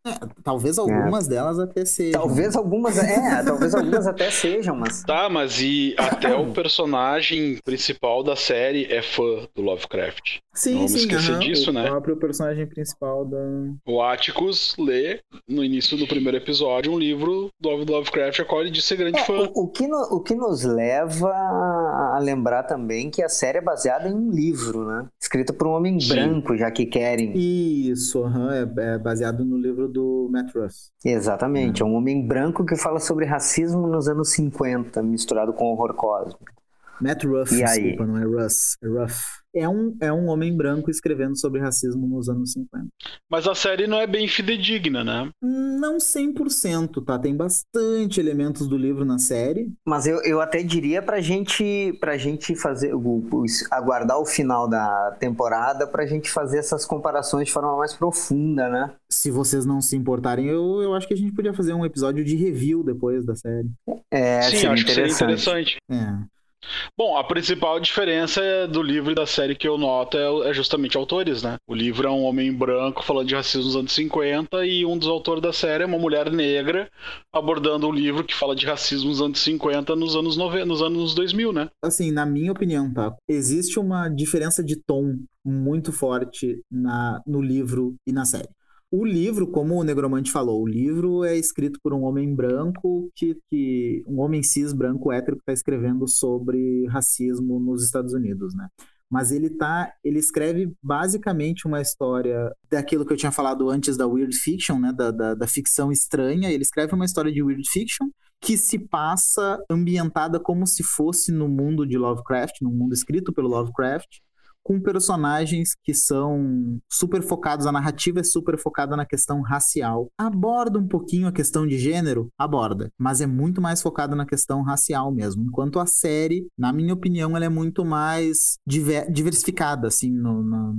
Talvez algumas delas até sejam. Talvez algumas, é, talvez algumas até sejam, mas Tá, mas e até o personagem principal da série é fã do Lovecraft. Sim, Vamos sim, esquecer aham, disso, o né? próprio personagem principal da. O Atticus lê, no início do primeiro episódio, um livro do Lovecraft, a qual ele diz ser grande É, fã. o, o que no- o que nos leva a lembrar também que a série é baseada em um livro, né? Escrito por um homem Sim. branco, já que querem. Isso, aham, é, é baseado no livro do Matt Russ. Exatamente, é um homem branco que fala sobre racismo nos anos 50, misturado com horror cósmico. Matt Ruff, E desculpa, aí? não é Russ, é Ruff. É um, é um homem branco escrevendo sobre racismo nos anos 50. Mas a série não é bem fidedigna, né? Não 100%, tá? Tem bastante elementos do livro na série. Mas eu, eu até diria pra gente, pra gente fazer, aguardar o final da temporada pra gente fazer essas comparações de forma mais profunda, né? Se vocês não se importarem, eu, eu acho que a gente podia fazer um episódio de review depois da série. É, Sim, acho que seria interessante. interessante. É. Bom, a principal diferença do livro e da série que eu noto é, é justamente autores, né? O livro é um homem branco falando de racismo nos anos 50 e um dos autores da série é uma mulher negra abordando um livro que fala de racismo nos anos 50 nos anos, 90, nos anos 2000, né? Assim, na minha opinião, tá? Existe uma diferença de tom muito forte na, no livro e na série. O livro, como o Negromante falou, o livro é escrito por um homem branco, que, que um homem cis branco hétero que está escrevendo sobre racismo nos Estados Unidos, né? Mas ele tá, ele escreve basicamente uma história daquilo que eu tinha falado antes da weird fiction, né? Da, da, da ficção estranha. Ele escreve uma história de weird fiction que se passa ambientada como se fosse no mundo de Lovecraft, no mundo escrito pelo Lovecraft, com personagens que são super focados, a narrativa é super focada na questão racial. Aborda um pouquinho a questão de gênero? Aborda, mas é muito mais focada na questão racial mesmo. Enquanto a série, na minha opinião, ela é muito mais diver- diversificada, assim, no, na-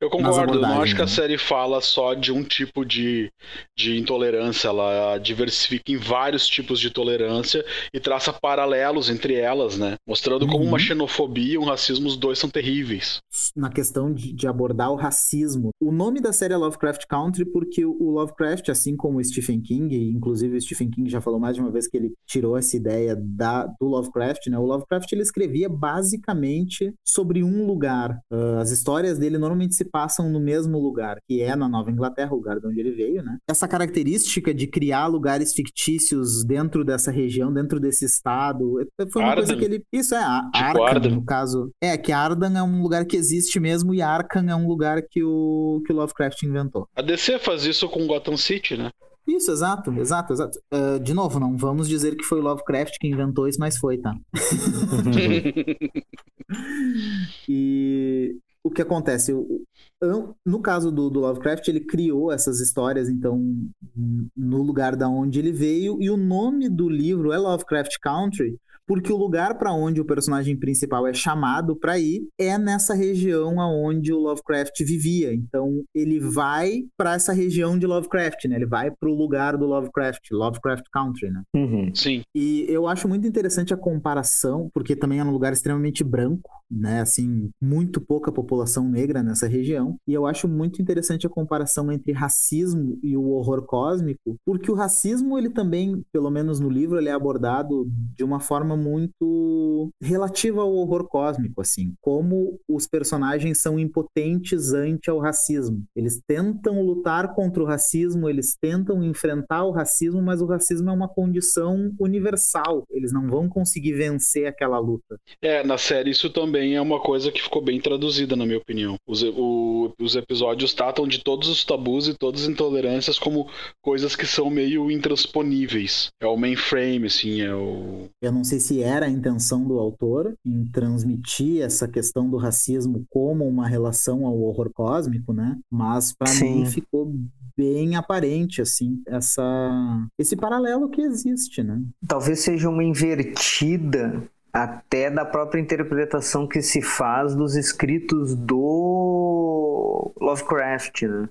Eu concordo, não acho que a né? série fala só de um tipo de, de intolerância, ela diversifica em vários tipos de tolerância e traça paralelos entre elas, né? Mostrando como Uhum. uma xenofobia e um racismo, os dois são terríveis. na questão de, de abordar o racismo. O nome da série é Lovecraft Country porque o Lovecraft, assim como o Stephen King, inclusive o Stephen King já falou mais de uma vez que ele tirou essa ideia da, do Lovecraft, né? O Lovecraft ele escrevia basicamente sobre um lugar. Ah, as histórias dele normalmente se passam no mesmo lugar, que é na Nova Inglaterra, o lugar de onde ele veio, né? Essa característica de criar lugares fictícios dentro dessa região, dentro desse estado, eh, foi uma coisa Arden. que ele... Isso é, a- Tipo Arkham, no caso. É, que Arden é um lugar que existe mesmo e Arkham é um lugar que o, que o Lovecraft inventou. A DC faz isso com Gotham City, né? Isso, exato, exato, exato. Ah, de novo, não vamos dizer que foi Lovecraft que inventou isso, mas foi, tá? E o que acontece? No caso do, do Lovecraft, ele criou essas histórias, então, no lugar da onde ele veio, e o nome do livro é Lovecraft Country, porque o lugar para onde o personagem principal é chamado para ir é nessa região aonde o Lovecraft vivia. Então, ele vai para essa região de Lovecraft, né? Ele vai para o lugar do Lovecraft, Lovecraft Country, né? Uhum. Sim. E eu acho muito interessante a comparação, porque também é um lugar extremamente branco, né? Assim, muito pouca população negra nessa região. E eu acho muito interessante a comparação entre racismo e o horror cósmico, porque o racismo, ele também, pelo menos no livro, ele é abordado de uma forma muito relativa ao horror cósmico, assim. Como os personagens são impotentes ante ao racismo. Eles tentam lutar contra o racismo, eles tentam enfrentar o racismo, mas o racismo é uma condição universal. Eles não vão conseguir vencer aquela luta. É, na série isso também é uma coisa que ficou bem traduzida, na minha opinião. Os, o- os episódios tratam de todos os tabus e todas as intolerâncias como coisas que são meio intransponíveis. É o mainframe, assim, é o. Eu não sei se era a intenção do autor em transmitir essa questão do racismo como uma relação ao horror cósmico, né? Mas para mim ficou bem aparente assim essa esse paralelo que existe, né? Talvez seja uma invertida até da própria interpretação que se faz dos escritos do Lovecraft, né?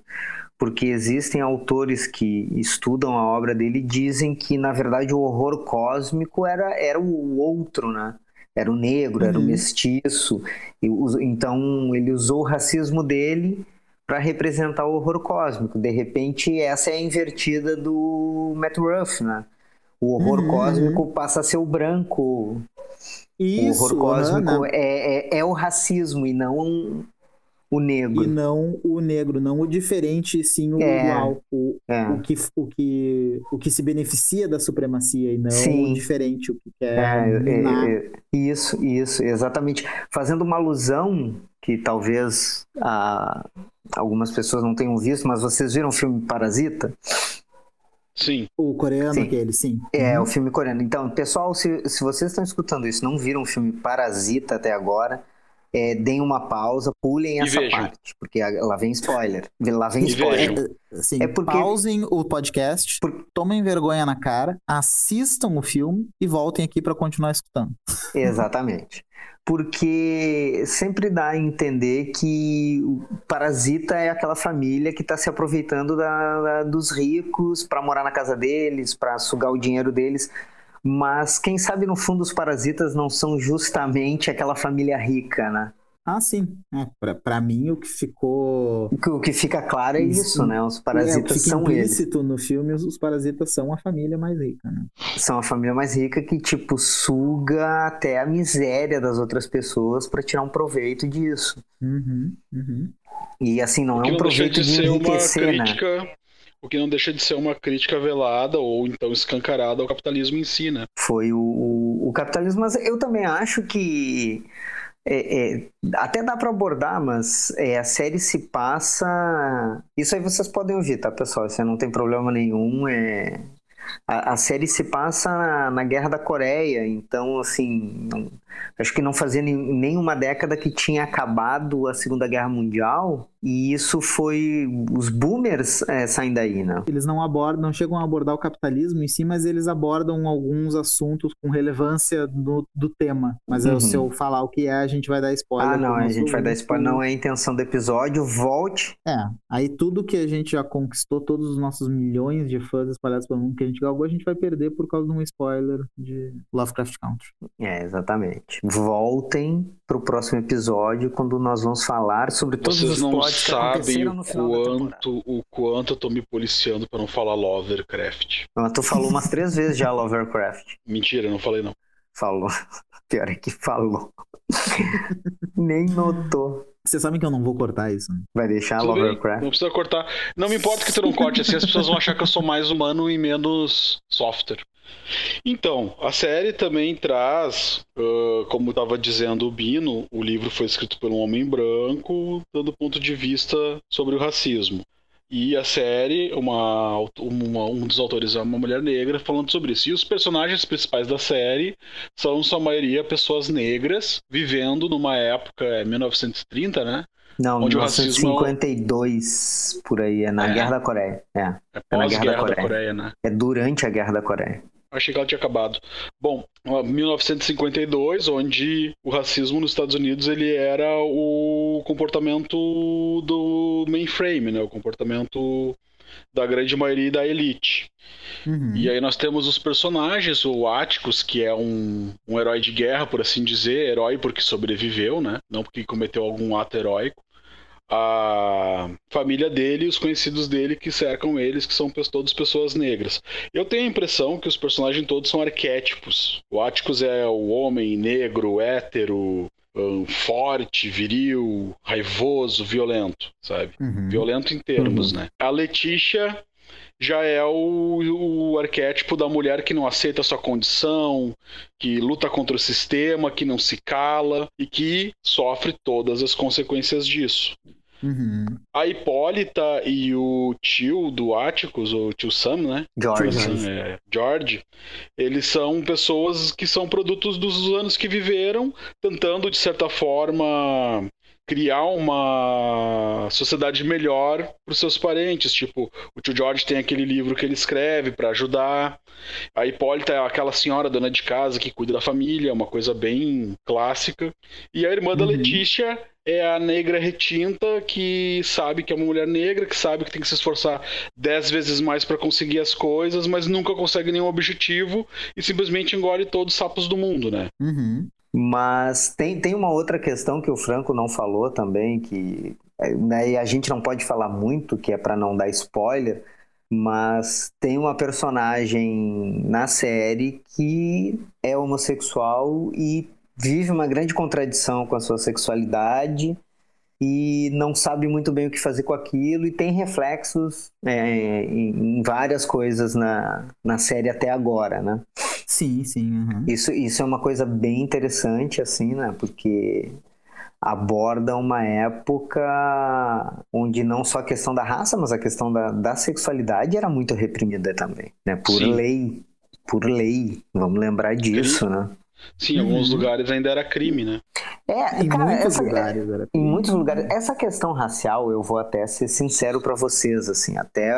Porque existem autores que estudam a obra dele e dizem que, na verdade, o horror cósmico era, era o outro, né? Era o negro, era o Uhum. mestiço. E Então, ele usou o racismo dele para representar o horror cósmico. De repente, essa é a invertida do Matt Ruff, né? O horror Uhum, cósmico passa a ser o branco. Isso, o horror cósmico é, é, é o racismo e não o negro. e não o negro, não o diferente, sim o É. igual, o, É. o, que, o, que, o que se beneficia da supremacia e não Sim. o diferente, o que quer É, é, minar. é, isso, isso, exatamente. Fazendo uma alusão que talvez ah, algumas pessoas não tenham visto, mas vocês viram o filme Parasita? Sim. O coreano, sim. aquele, sim. É, uhum. o filme coreano. Então, pessoal, se, se vocês estão escutando isso, não viram o filme Parasita até agora, é, deem uma pausa, pulem essa parte, porque lá vem spoiler. Lá vem spoiler. É, assim, é porque... Pausem o podcast, por... tomem vergonha na cara, assistam o filme e voltem aqui para continuar escutando. Exatamente. Porque sempre dá a entender que o parasita é aquela família que está se aproveitando da, da, dos ricos para morar na casa deles, para sugar o dinheiro deles. Mas quem sabe no fundo os parasitas não são justamente aquela família rica, né? Ah, sim. É, para mim, o que ficou. O que fica claro é isso, isso né? Os parasitas é, são implícito eles. no filme, os parasitas são a família mais rica, né? São a família mais rica que, tipo, suga até a miséria das outras pessoas para tirar um proveito disso. Uhum, uhum. E assim, não é um proveito de, de enriquecer, uma crítica, né? Que não deixa de ser uma crítica velada ou então escancarada ao capitalismo em si, né? Foi o, o, o capitalismo, mas eu também acho que é, é, até dá para abordar, mas é, a série se passa. Isso aí vocês podem ouvir, tá, pessoal? Isso não tem problema nenhum. É... A, a série se passa na, na, Guerra da Coreia, então, assim, não, acho que não fazia nem uma década que tinha acabado a Segunda Guerra Mundial e isso foi. Os boomers é, saem daí, né? Eles não abordam, não chegam a abordar o capitalismo em si, mas eles abordam alguns assuntos com relevância do, do tema. Mas uhum. se eu falar o que é, a gente vai dar spoiler. Ah, não, a gente vai dar spoiler. Não é a intenção do episódio. Volte. É. Aí tudo que a gente já conquistou, todos os nossos milhões de fãs espalhados pelo mundo que a gente galgou, a gente vai perder por causa de um spoiler de Lovecraft Country. É, exatamente. Voltem pro próximo episódio, quando nós vamos falar sobre todos Vocês os não sabem o quanto, o quanto eu tô me policiando para não falar Lovercraft. Mas tu falou umas três vezes já Lovercraft. Mentira, não falei não. Falou. Pior é que falou. Nem notou. Você sabe que eu não vou cortar isso. Né? Vai deixar Tudo Lovercraft? Bem, não precisa cortar. Não me importa que tu não corte, assim as pessoas vão achar que eu sou mais humano e menos software. Então, a série também traz, uh, como estava dizendo o Bino, o livro foi escrito por um homem branco, dando ponto de vista sobre o racismo. E a série, uma, uma, um dos autores é uma mulher negra falando sobre isso. E os personagens principais da série são, sua maioria, pessoas negras vivendo numa época, é 1930, né? Não, onde 1952 racismo... por aí, é na é. Guerra da Coreia. É, é, é na Guerra, da Coreia. da Coreia, né? É durante a Guerra da Coreia. Achei que ela tinha acabado. Bom, 1952, onde o racismo nos Estados Unidos ele era o comportamento do mainframe, né? O comportamento da grande maioria da elite. Uhum. E aí nós temos os personagens, o Atticus, que é um, um herói de guerra, por assim dizer, herói porque sobreviveu, né? Não porque cometeu algum ato heróico a família dele e os conhecidos dele que cercam eles, que são todos pessoas negras. Eu tenho a impressão que os personagens todos são arquétipos. O Atticus é o homem negro, hétero, forte, viril, raivoso, violento, sabe? Uhum. Violento em termos, uhum. né? A Letícia já é o, o, arquétipo da mulher que não aceita sua condição, que luta contra o sistema, que não se cala e que sofre todas as consequências disso. Uhum. A Hipólita e o tio do Atticus, o tio Sam, né? George. Sam, é, George. Eles são pessoas que são produtos dos anos que viveram, tentando, de certa forma, criar uma sociedade melhor para os seus parentes. Tipo, o tio George tem aquele livro que ele escreve para ajudar. A Hipólita é aquela senhora dona de casa que cuida da família, uma coisa bem clássica. E a irmã da uhum. Letícia é a negra retinta que sabe que é uma mulher negra, que sabe que tem que se esforçar dez vezes mais para conseguir as coisas, mas nunca consegue nenhum objetivo e simplesmente engole todos os sapos do mundo, né? Uhum. Mas tem, tem uma outra questão que o Franco não falou também, que né, a gente não pode falar muito, que é para não dar spoiler, mas tem uma personagem na série que é homossexual e vive uma grande contradição com a sua sexualidade e não sabe muito bem o que fazer com aquilo e tem reflexos é, em, várias coisas na, na série até agora, né? Sim, sim. Uhum. Isso, isso é uma coisa bem interessante, assim, né? Porque aborda uma época onde não só a questão da raça, mas a questão da, da sexualidade era muito reprimida também, né? Por Sim. lei, por lei, vamos lembrar disso, Sim. né? Sim, em alguns uhum. lugares ainda era crime, né? É, em cara, muitos essa, lugares era crime. Em muitos lugares. Essa questão racial, eu vou até ser sincero para vocês, assim, até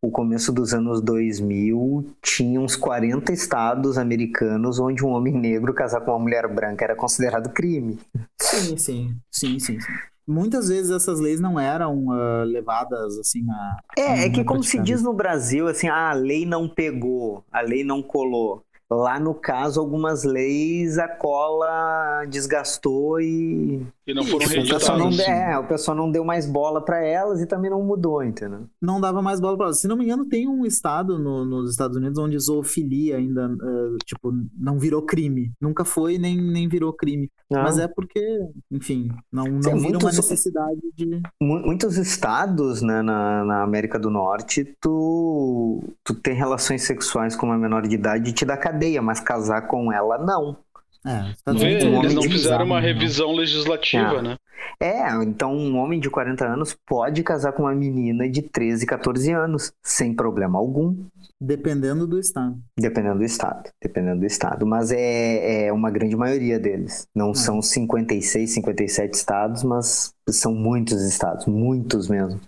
o começo dos anos 2000 tinha uns 40 estados americanos onde um homem negro casar com uma mulher branca era considerado crime. Sim, sim, sim, sim. sim. Muitas vezes essas leis não eram uh, levadas assim a. É, é que como se diz no Brasil, assim, ah, a lei não pegou, a lei não colou. Lá no caso, algumas leis a cola desgastou e. E não foram reeditadas. Não, é, o pessoal não deu mais bola para elas e também não mudou, entendeu? Não dava mais bola para elas. Se não me engano, tem um estado no, nos Estados Unidos onde zoofilia ainda, uh, tipo, não virou crime. Nunca foi nem, nem virou crime. Não. Mas é porque, enfim, não, não Sim, muitos, uma necessidade de. Muitos estados né, na, na América do Norte, tu, tu tem relações sexuais com uma menor de idade e te dá cadeia cadeia, mas casar com ela não. É, tá um eles não fizeram uma né? revisão legislativa, é. né? É, então um homem de 40 anos pode casar com uma menina de 13, 14 anos, sem problema algum. Dependendo do estado. Dependendo do estado, dependendo do estado. Mas é, é uma grande maioria deles. Não é. são 56, 57 estados, mas são muitos estados, muitos mesmo.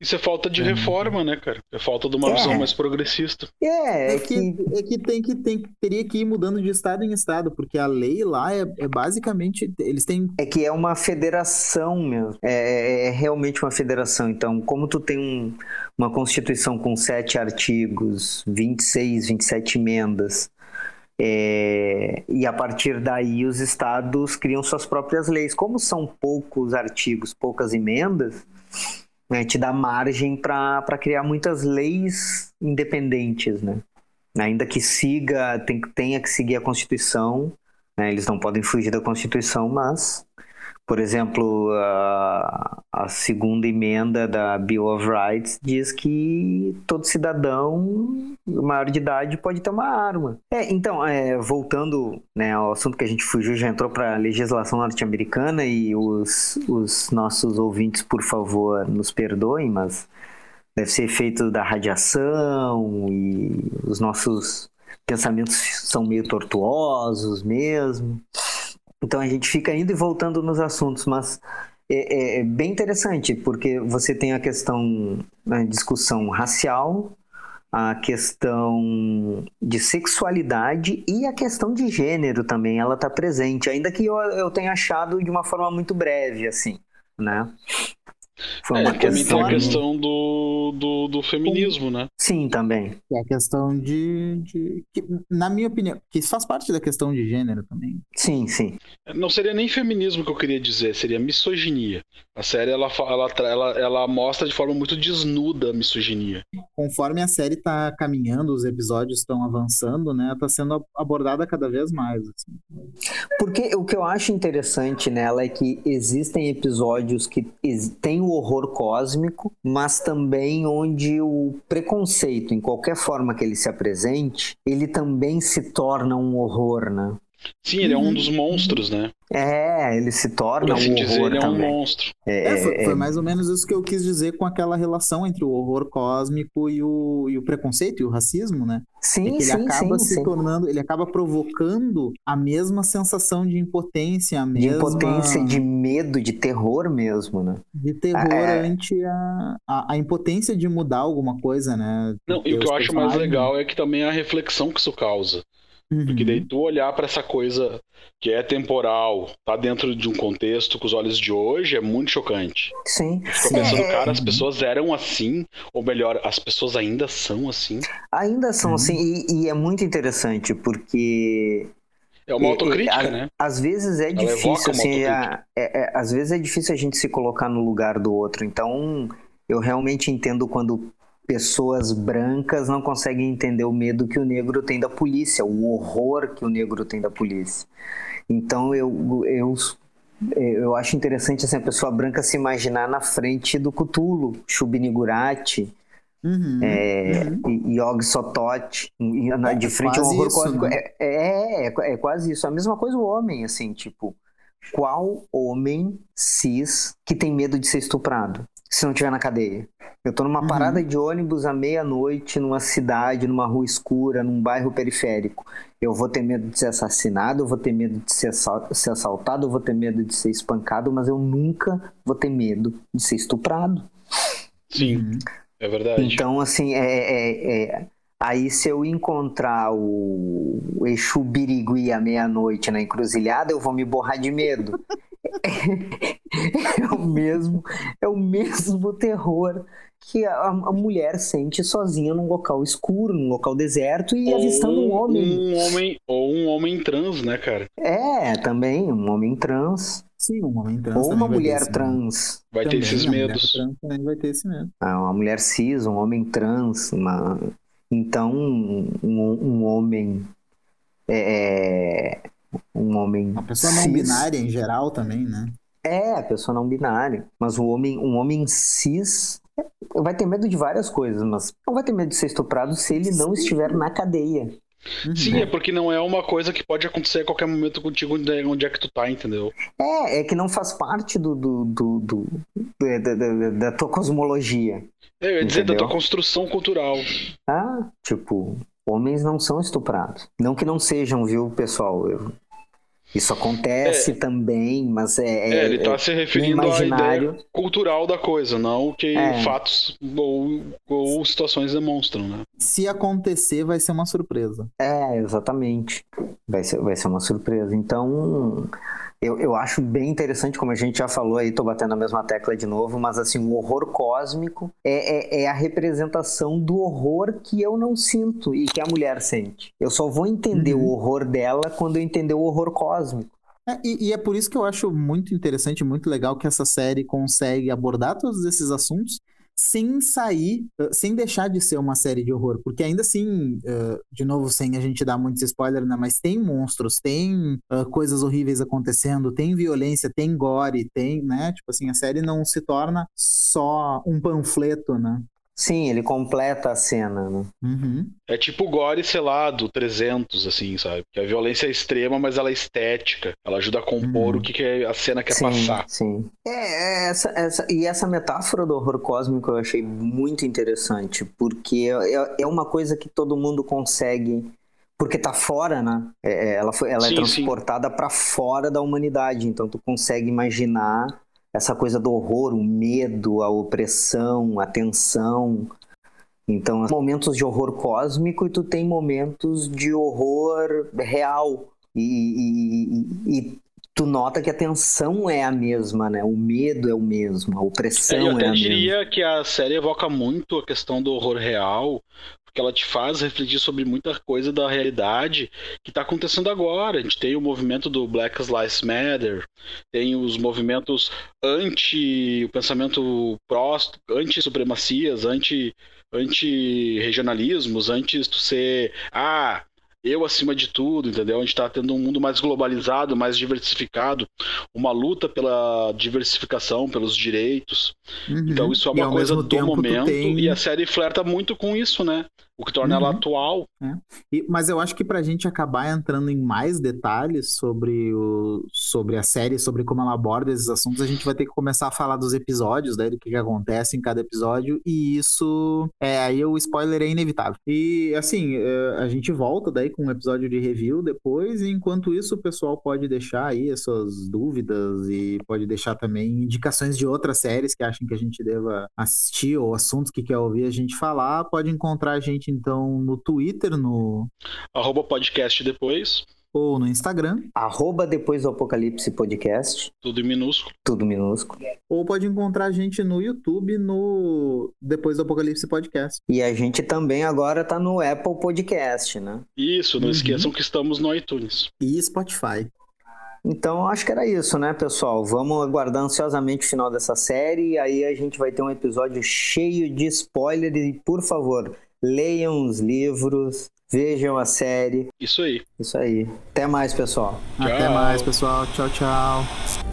Isso é falta de é. reforma, né, cara? É falta de uma é. visão mais progressista. É, é que, é que, tem que tem, teria que ir mudando de estado em estado, porque a lei lá é, é basicamente. Eles têm. É que é uma federação mesmo. É, é, é realmente uma federação. Então, como tu tem um, uma Constituição com sete artigos, 26, 27 emendas. É, e a partir daí os estados criam suas próprias leis. Como são poucos artigos, poucas emendas, né, te dá margem para criar muitas leis independentes, né? Ainda que siga, tem, tenha que seguir a Constituição, né? eles não podem fugir da Constituição, mas por exemplo, a, a, segunda emenda da Bill of Rights diz que todo cidadão maior de idade pode ter uma arma. É, então, é, voltando né, ao assunto que a gente fugiu, já entrou para a legislação norte-americana e os, os nossos ouvintes, por favor, nos perdoem, mas deve ser efeito da radiação e os nossos pensamentos são meio tortuosos mesmo. Então a gente fica indo e voltando nos assuntos, mas é, é, é bem interessante, porque você tem a questão da discussão racial, a questão de sexualidade e a questão de gênero também, ela está presente, ainda que eu, eu tenha achado de uma forma muito breve, assim, né? Foi uma é, questão... também tem a questão do, do, do feminismo, né? Sim, também. É a questão de, de que, na minha opinião, que isso faz parte da questão de gênero também. Sim, sim. Não seria nem feminismo que eu queria dizer, seria misoginia. A série ela, ela, ela, ela mostra de forma muito desnuda a misoginia. Conforme a série está caminhando, os episódios estão avançando, né? Está sendo abordada cada vez mais. Assim. Porque o que eu acho interessante nela é que existem episódios que têm o horror cósmico, mas também onde o preconceito, em qualquer forma que ele se apresente, ele também se torna um horror, né? Sim, ele é um dos monstros, né? É, ele se torna assim um dizer, horror ele é também. um monstro. É, é, foi, foi, mais ou menos isso que eu quis dizer com aquela relação entre o horror cósmico e o, e o preconceito e o racismo, né? Sim, é que ele sim, acaba sim, se sim. tornando, ele acaba provocando a mesma sensação de impotência, a mesma... De impotência, de medo, de terror mesmo, né? De terror é... ante a, a, a, impotência de mudar alguma coisa, né? Não, e o que eu acho mais legal é que também a reflexão que isso causa. Uhum. Porque daí tu olhar para essa coisa que é temporal, tá dentro de um contexto com os olhos de hoje, é muito chocante. Sim. Fico pensando, é... cara, as pessoas eram assim, ou melhor, as pessoas ainda são assim. Ainda são uhum. assim, e, e, é muito interessante, porque. É uma autocrítica, é, né? Às vezes é Ela difícil, assim, é, é, às vezes é difícil a gente se colocar no lugar do outro. Então, eu realmente entendo quando pessoas brancas não conseguem entender o medo que o negro tem da polícia, o horror que o negro tem da polícia. Então eu, eu, eu acho interessante assim, a pessoa branca se imaginar na frente do Cthulhu, Shubinigurati, Uhum, é, uhum. Yog Sothoth, de frente ao horror cósmico. Né? É, é, é, é, quase isso. A mesma coisa o homem, assim, tipo, qual homem cis que tem medo de ser estuprado se não estiver na cadeia? Eu tô numa uhum. parada de ônibus à meia-noite, numa cidade, numa rua escura, num bairro periférico. Eu vou ter medo de ser assassinado, eu vou ter medo de ser, ser assaltado, eu vou ter medo de ser espancado, mas eu nunca vou ter medo de ser estuprado. Sim, uhum. é verdade. Então, assim, é, é, é, Aí, se eu encontrar o, o Exu Birigui à meia-noite na encruzilhada, eu vou me borrar de medo. é o mesmo, é o mesmo terror que a, a, mulher sente sozinha num local escuro, num local deserto e ou avistando um homem. Um homem. Ou um homem trans, né, cara? É, também, um homem trans. Sim, um homem trans. Ou uma mulher trans. Vai também, ter esses medos. também vai ter esse medo. Ah, uma mulher cis, um homem trans, uma... Então, um, um homem é, um homem. Uma pessoa não binária em geral também, né? É, a pessoa não binária. Mas o homem, um homem cis vai ter medo de várias coisas, mas não vai ter medo de ser estuprado se ele não estiver na cadeia. Uhum. Sim, é porque não é uma coisa que pode acontecer a qualquer momento contigo onde é que tu tá, entendeu? É, é que não faz parte do, do, do, do da, da, da, tua cosmologia. É, eu ia dizer, da tua construção cultural. Ah, tipo, homens não são estuprados. Não que não sejam, viu, pessoal? Eu isso acontece é, também, mas é. É, ele está é, se referindo à ideia cultural da coisa, não o que é. fatos ou, ou situações demonstram, né? Se acontecer, vai ser uma surpresa. É, exatamente. Vai ser, vai ser uma surpresa. Então, eu, eu acho bem interessante, como a gente já falou aí, tô batendo a mesma tecla de novo, mas assim, o horror cósmico é, é, é, a representação do horror que eu não sinto e que a mulher sente. Eu só vou entender uhum. o horror dela quando eu entender o horror cósmico. É, e, e, é por isso que eu acho muito interessante, muito legal que essa série consegue abordar todos esses assuntos sem sair, sem deixar de ser uma série de horror, porque ainda assim, de novo, sem a gente dar muitos spoilers, né, mas tem monstros, tem coisas horríveis acontecendo, tem violência, tem gore, tem, né, tipo assim, a série não se torna só um panfleto, né, Sim, ele completa a cena, né? Uhum. É tipo Gore, sei lá, do 300, assim, sabe? Que a violência é extrema, mas ela é estética. Ela ajuda a compor uhum. o que, que a cena quer sim, passar. Sim, é, é, essa, essa, E essa metáfora do horror cósmico eu achei muito interessante, porque é, é uma coisa que todo mundo consegue porque tá fora, né? É, é ela foi, ela é sim, é transportada para fora da humanidade, então tu consegue imaginar essa coisa do horror, o medo, a opressão, a tensão. Então, momentos de horror cósmico e tu tem momentos de horror real. E, e, e, tu nota que a tensão é a mesma, né? O medo é o mesmo, a opressão é, eu até é a diria mesma. que a série evoca muito a questão do horror real, que ela te faz refletir sobre muita coisa da realidade que está acontecendo agora. A gente tem o movimento do Black Lives Matter, tem os movimentos anti o pensamento pró anti supremacias, anti anti regionalismos, antes de ser ah eu acima de tudo, entendeu? A gente está tendo um mundo mais globalizado, mais diversificado, uma luta pela diversificação, pelos direitos. Uhum. Então isso é uma coisa do momento tem... e a série flerta muito com isso, né? O que torna uhum. ela atual. É. E, mas eu acho que para a gente acabar entrando em mais detalhes sobre, o, sobre a série, sobre como ela aborda esses assuntos, a gente vai ter que começar a falar dos episódios, né, do que, que acontece em cada episódio, e isso, é, aí o spoiler é inevitável. E, assim, é, a gente volta daí com um episódio de review depois, e enquanto isso o pessoal pode deixar aí as suas dúvidas e pode deixar também indicações de outras séries que acham que a gente deva assistir ou assuntos que quer ouvir a gente falar, pode encontrar a gente então no Twitter, no. Arroba podcast depois. Ou no Instagram. Arroba depois do Apocalipse Podcast. Tudo em minúsculo. Tudo minúsculo. Ou pode encontrar a gente no YouTube, no Depois do Apocalipse Podcast. E a gente também agora tá no Apple Podcast, né? Isso, não uhum. esqueçam que estamos no iTunes. E Spotify. Então, acho que era isso, né, pessoal? Vamos aguardar ansiosamente o final dessa série. E aí a gente vai ter um episódio cheio de spoilers. E, por favor, leiam os livros, vejam a série. Isso aí. Isso aí. Até mais, pessoal. Tchau. Até mais, pessoal. Tchau, tchau.